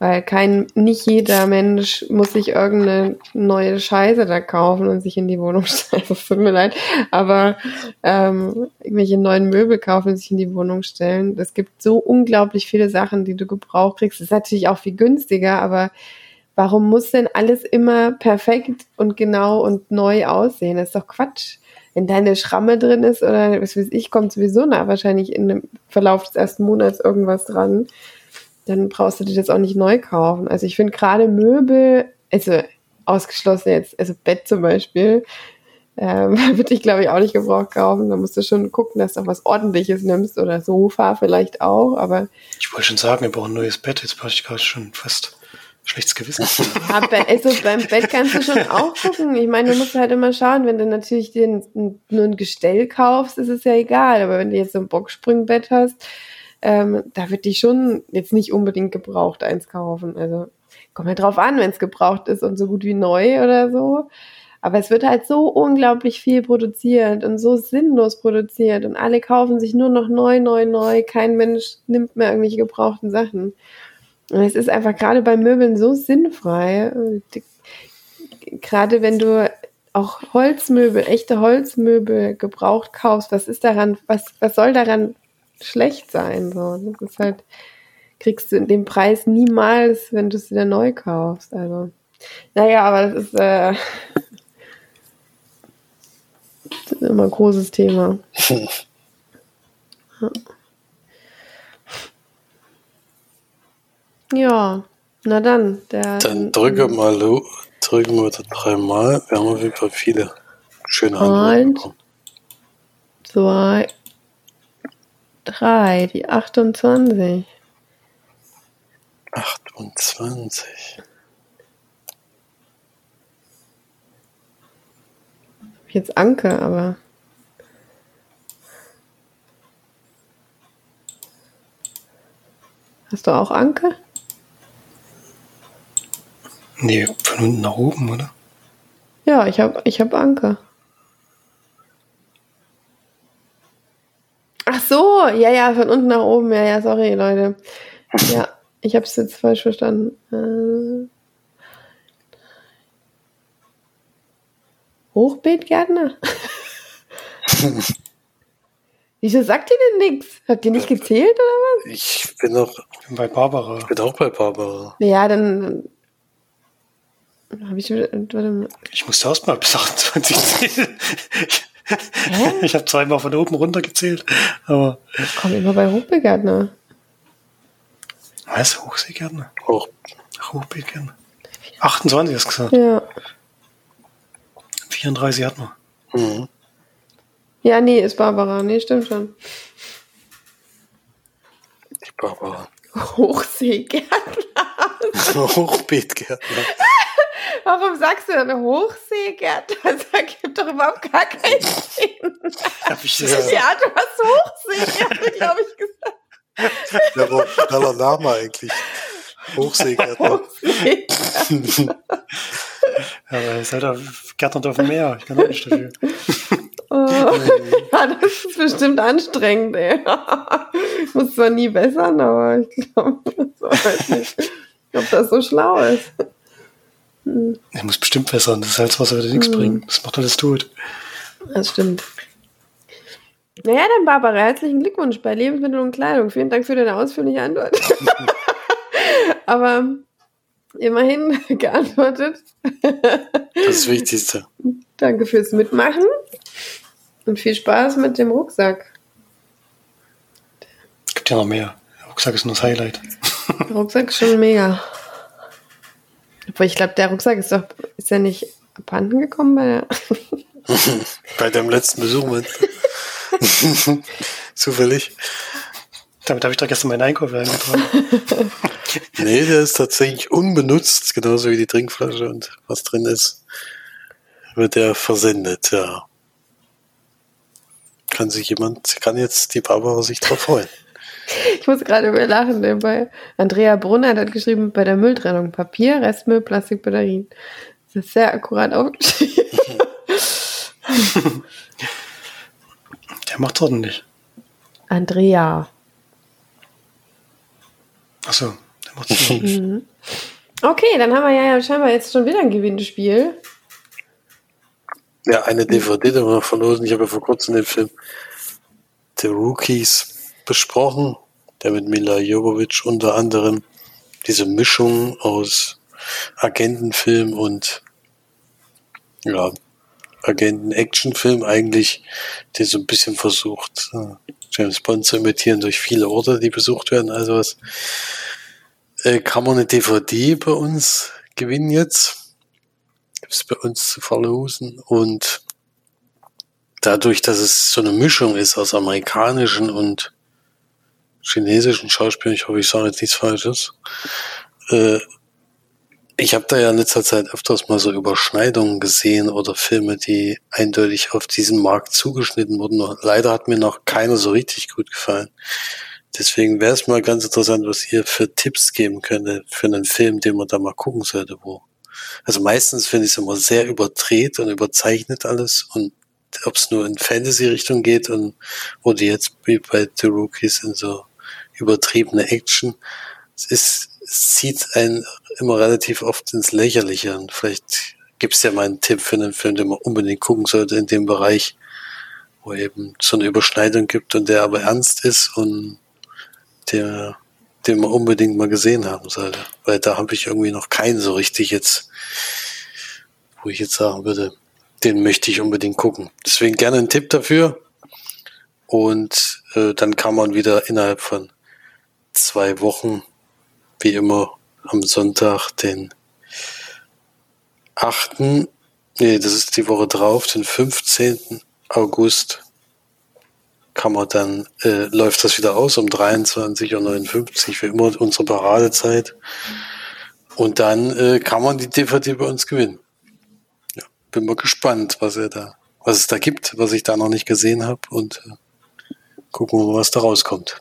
Weil kein, nicht jeder Mensch muss sich irgendeine neue Scheiße da kaufen und sich in die Wohnung <laughs> stellen. Das tut mir leid. Aber ähm, irgendwelche neuen Möbel kaufen und sich in die Wohnung stellen. Es gibt so unglaublich viele Sachen, die du gebraucht kriegst. Das ist natürlich auch viel günstiger, aber Warum muss denn alles immer perfekt und genau und neu aussehen? Das ist doch Quatsch. Wenn deine Schramme drin ist oder was weiß ich, kommt sowieso nach wahrscheinlich in dem Verlauf des ersten Monats irgendwas dran, dann brauchst du dir das auch nicht neu kaufen. Also ich finde gerade Möbel, also ausgeschlossen jetzt, also Bett zum Beispiel, ähm, <laughs> würde ich glaube ich auch nicht gebraucht kaufen. Da musst du schon gucken, dass du auch was ordentliches nimmst oder Sofa vielleicht auch, aber. Ich wollte schon sagen, wir brauchen ein neues Bett, jetzt brauche ich gerade schon fast schlechtes Gewissen. <laughs> Ja, also beim Bett kannst du schon auch gucken. Ich meine, du musst halt immer schauen, wenn du natürlich dir nur ein Gestell kaufst, ist es ja egal. Aber wenn du jetzt so ein Boxspringbett hast, ähm, da wird dich schon jetzt nicht unbedingt gebraucht eins kaufen. Also kommt halt drauf an, wenn es gebraucht ist und so gut wie neu oder so. Aber es wird halt so unglaublich viel produziert und so sinnlos produziert und alle kaufen sich nur noch neu, neu, neu. Kein Mensch nimmt mehr irgendwelche gebrauchten Sachen. Es ist einfach gerade bei Möbeln so sinnfrei. Gerade wenn du auch Holzmöbel, echte Holzmöbel gebraucht kaufst, was ist daran, was, was soll daran schlecht sein? So, das ist halt, kriegst du den Preis niemals, wenn du es wieder neu kaufst. Also, naja, aber das ist, äh, das ist immer ein großes Thema. ja. <laughs> Ja, na dann. Der, dann drücke mal, drücken wir das dreimal. Wir haben auf jeden Fall viele schöne Antworten. Eins, zwei, drei, die 28. 28. Jetzt Anke, aber. Hast du auch Anke? Nee, von unten nach oben, oder? Ja, ich habe ich hab Anke. Ach so, ja, ja, von unten nach oben. Ja, ja, sorry, Leute. Ja, ich habe es jetzt falsch verstanden. Äh, Hochbeetgärtner? <laughs> Wieso sagt ihr denn nichts? Habt ihr nicht gezählt oder was? Ich bin noch Ich bin bei Barbara. ich bin auch bei Barbara. Ja, dann habe ich warte mal. Ich musste erst mal bis 28 zählen. Hä? Ich habe zweimal von oben runter gezählt. Aber Ich komme immer bei Hochbeetgärtner. was? Hochseegärtner? Auch Ach, Hochbeetgärtner. 28 hast du gesagt. Ja. 34 hat man. mhm. Ja, nee, ist Barbara. Nee, stimmt schon. ich Barbara. Hochseegärtner. <laughs> Hochbeetgärtner. Warum sagst du denn Hochseegärtner? <laughs> Das ergibt doch überhaupt gar keinen <laughs> Sinn. Hab ich das Ja. Du hast Hochseegärtner, <laughs> glaube ich, gesagt. Der schneller Name eigentlich. Hochseegärtner. Hochseegärtner. Ja, aber ihr seid ja Gärtner auf dem Meer. Ich kann auch nicht dafür. Oh. Ja, das ist bestimmt anstrengend, ey. Ich muss zwar nie bessern, aber ich glaube, so weiß nicht, ob das so schlau ist. Ich muss bestimmt bessern. Das Salzwasser wird nichts bringen. Das macht alles tot. Das stimmt. Naja, dann Barbara, herzlichen Glückwunsch bei Lebensmittel und Kleidung. Vielen Dank für deine ausführliche Antwort. <laughs> Aber immerhin <laughs> geantwortet. Das Wichtigste. Danke fürs Mitmachen und viel Spaß mit dem Rucksack. Gibt ja noch mehr. Der Rucksack ist nur das Highlight. Der Rucksack ist schon mega. Aber ich glaube, der Rucksack ist doch, ist ja nicht abhanden gekommen bei der. <laughs> Bei deinem letzten Besuch, Mann. <laughs> Zufällig. Damit habe ich doch gestern meinen Einkauf eingetragen. <laughs> Nee, der ist tatsächlich unbenutzt, genauso wie die Trinkflasche und was drin ist, wird der versendet, ja. Kann sich jemand, kann jetzt die Barbara sich drauf freuen. <laughs> Ich muss gerade über lachen, denn bei Andrea Brunner hat geschrieben, bei der Mülltrennung Papier, Restmüll, Plastik, Batterien. Das ist sehr akkurat aufgeschrieben. <laughs> Der macht's ordentlich. Andrea. Achso, der macht's ordentlich. Okay, dann haben wir ja scheinbar jetzt schon wieder ein Gewinnspiel. Ja, eine DVD, die wir noch verlosen. Ich habe ja vor kurzem den Film The Rookies besprochen, der mit Mila Jovovich unter anderem diese Mischung aus Agentenfilm und ja, Agenten-Actionfilm eigentlich, der so ein bisschen versucht, äh, James Bond zu imitieren durch viele Orte, die besucht werden. Also was äh, kann man eine DVD bei uns gewinnen jetzt? Gibt es bei uns zu verlosen und dadurch, dass es so eine Mischung ist aus amerikanischen und chinesischen Schauspielern, ich hoffe, ich sage jetzt nichts Falsches, äh, ich habe da ja in letzter Zeit öfters mal so Überschneidungen gesehen oder Filme, die eindeutig auf diesen Markt zugeschnitten wurden. Leider hat mir noch keiner so richtig gut gefallen. Deswegen wäre es mal ganz interessant, was ihr für Tipps geben könntet für einen Film, den man da mal gucken sollte, wo. Also meistens finde ich es immer sehr überdreht und überzeichnet alles und ob es nur in Fantasy-Richtung geht und wo die jetzt wie bei The Rookies in so übertriebene Action. Es ist, es zieht einen immer relativ oft ins Lächerliche und vielleicht gibt es ja mal einen Tipp für einen Film, den man unbedingt gucken sollte in dem Bereich, wo eben so eine Überschneidung gibt und der aber ernst ist und der, den man unbedingt mal gesehen haben sollte. Weil da habe ich irgendwie noch keinen so richtig jetzt, wo ich jetzt sagen würde, den möchte ich unbedingt gucken. Deswegen gerne einen Tipp dafür. Und äh, dann kann man wieder innerhalb von zwei Wochen, wie immer, am Sonntag, den 8. Nee, das ist die Woche drauf, den 15. August, kann man dann, äh, läuft das wieder aus um 23.59 Uhr, wie immer unsere Paradezeit. Und dann äh, kann man die DVD bei uns gewinnen. Ja, bin mal gespannt, was er da, was es da gibt, was ich da noch nicht gesehen habe und äh, gucken wir mal, was da rauskommt.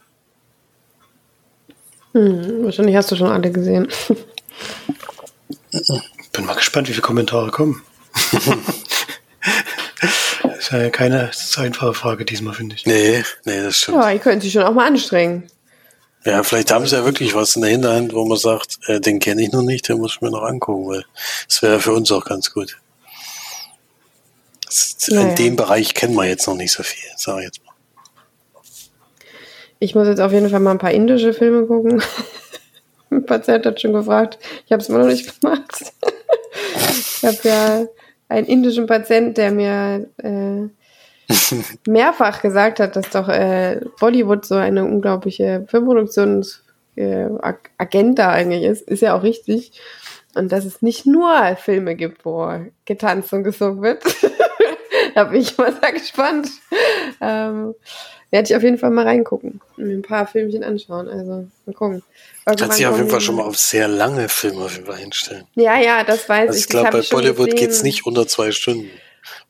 Hm, wahrscheinlich hast du schon alle gesehen. <laughs> Bin mal gespannt, wie viele Kommentare kommen. das <laughs> ist ja keine so einfache Frage diesmal, finde ich. Nee, nee, das stimmt. Ja, ihr könnt sich schon auch mal anstrengen. Ja, vielleicht haben sie ja wirklich was in der Hinterhand, wo man sagt, äh, den kenne ich noch nicht, den muss ich mir noch angucken, weil das wäre ja für uns auch ganz gut. Das, in Naja. dem Bereich kennen wir jetzt noch nicht so viel, sag ich jetzt mal. Ich muss jetzt auf jeden Fall mal ein paar indische Filme gucken. <laughs> Ein Patient hat schon gefragt. Ich habe es immer noch nicht gemacht. <laughs> ich habe ja einen indischen Patient, der mir äh, <laughs> mehrfach gesagt hat, dass doch äh, Bollywood so eine unglaubliche Filmproduktionsagenda äh, eigentlich ist. Ist ja auch richtig. Und dass es nicht nur Filme gibt, wo getanzt und gesungen wird. da bin ich mal sehr gespannt. Ähm, werde ich auf jeden Fall mal reingucken und mir ein paar Filmchen anschauen. Also mal gucken. Kannst dich auf jeden Fall schon mal auf sehr lange Filme auf jeden Fall einstellen. Ja, ja, das weiß Also ich. ich glaube, bei ich Bollywood gesehen. geht's nicht unter zwei Stunden.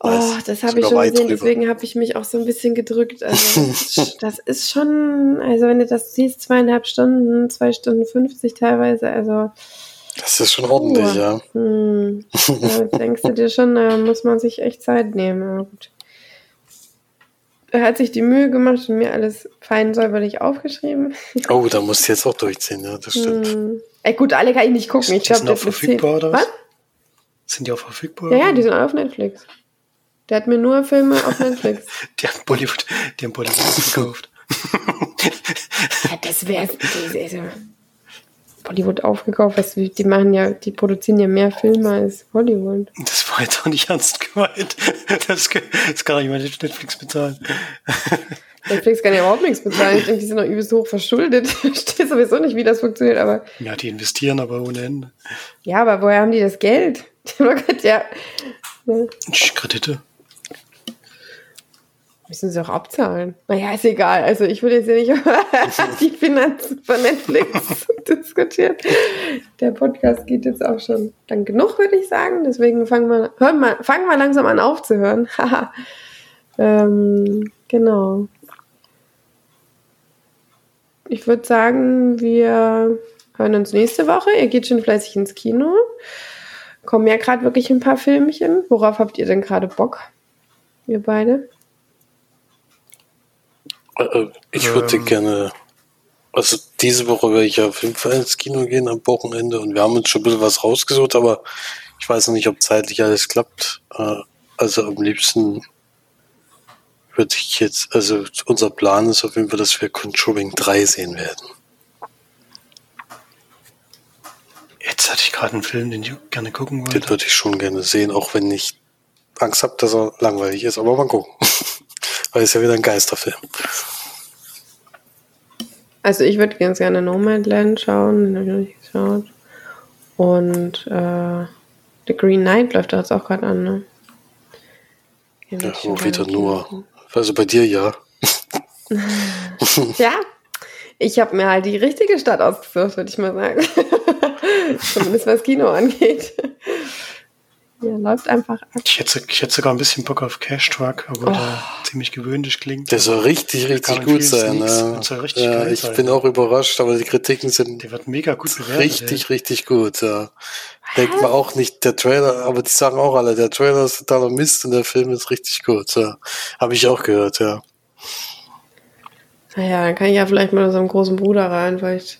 Oh, das habe ich schon gesehen, drüber. deswegen habe ich mich auch so ein bisschen gedrückt. Also, <laughs> das ist- schon, also wenn du das siehst, zweieinhalb Stunden, zwei Stunden 50 teilweise, also Das ist schon ordentlich, Puh. ja. hm, <laughs> da denkst du dir schon, da muss man sich echt Zeit nehmen. Aber gut. Er hat sich die Mühe gemacht und mir alles fein säuberlich aufgeschrieben. Oh, da musst du jetzt auch durchziehen, ja, das stimmt. Hm. Ey, gut, alle kann ich nicht gucken. Ich die glaube, auch verfügbar, oder was? Was? Sind die auch verfügbar? Ja, ja, die sind alle auf Netflix. Der hat mir nur Filme auf Netflix. <laughs> Die haben Bollywood, die haben Bollywood <laughs> gekauft. Ja, das wäre Bollywood aufgekauft. Weißt du, die machen ja, die produzieren ja mehr Filme als Hollywood. Das war jetzt auch nicht ernst gemeint. Das, das kann doch jemand Netflix bezahlen. Netflix kann ja überhaupt nichts bezahlen. Ich denke, die sind noch übelst hoch verschuldet. <laughs> Ich verstehe sowieso nicht, wie das funktioniert, aber Ja, die investieren aber ohne Ende. ja, aber woher haben die das Geld? Die haben doch ja, ne, Kredite. Müssen sie auch abzahlen. Naja, ist egal. Also ich will jetzt ja nicht über <laughs> die Finanzen von Netflix <laughs> diskutieren. Der Podcast geht jetzt auch schon lang genug, würde ich sagen. Deswegen fangen wir, hören langsam an aufzuhören. <laughs> Ähm, genau. Ich würde sagen, wir hören uns nächste Woche. Ihr geht schon fleißig ins Kino. Kommen ja gerade wirklich ein paar Filmchen. Worauf habt ihr denn gerade Bock? Ihr beide? Äh, äh, Ich würde Ähm. gerne, also diese Woche werde ich ja auf jeden Fall ins Kino gehen am Wochenende und wir haben uns schon ein bisschen was rausgesucht, aber ich weiß noch nicht, ob zeitlich alles klappt. Äh, Also am liebsten würde ich jetzt, also unser Plan ist auf jeden Fall, dass wir Conjuring 3 sehen werden. Jetzt hatte ich gerade einen Film, den ich gerne gucken Den wollte. würde ich schon gerne sehen, auch wenn ich Angst habe, dass er langweilig ist, aber mal gucken. <laughs> Weil es ja wieder ein Geisterfilm. Also ich würde ganz gerne Nomadland schauen, den habe ich noch nicht geschaut. Und äh, The Green Knight läuft da jetzt auch gerade an, ne? Ja, wieder nur, gucken. also bei dir ja. <laughs> Ja, ich habe mir halt die richtige Stadt ausgesucht, würde ich mal sagen. <laughs> Zumindest was Kino angeht. Ja, läuft einfach ab. Ich hätte, ich hätte sogar ein bisschen Bock auf Cash Truck, obwohl Oh. der ziemlich gewöhnlich klingt. Der soll richtig, richtig gut sein. Ja. soll richtig ja, geil ich sein. bin auch überrascht, aber die Kritiken sind Der wird mega gut bewertet. richtig, richtig gut. Ja. Denkt man auch nicht, der Trailer, aber die sagen auch alle, der Trailer ist totaler Mist und der Film ist richtig gut. Ja. Habe ich auch gehört, ja. Naja, dann kann ich ja vielleicht mal so einen großen Bruder rein. Vielleicht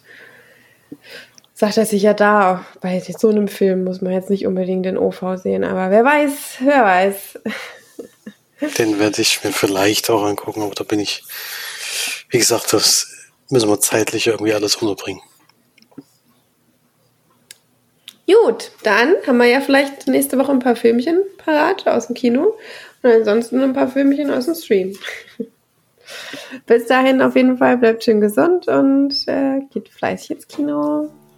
sagt er sich ja da, bei so einem Film muss man jetzt nicht unbedingt den OV sehen, aber wer weiß, wer weiß. <laughs> Den werde ich mir vielleicht auch angucken, aber da bin ich, wie gesagt, das müssen wir zeitlich irgendwie alles unterbringen. Gut, dann haben wir ja vielleicht nächste Woche ein paar Filmchen parat aus dem Kino und ansonsten ein paar Filmchen aus dem Stream. <laughs> Bis dahin auf jeden Fall bleibt schön gesund und äh, geht fleißig ins Kino.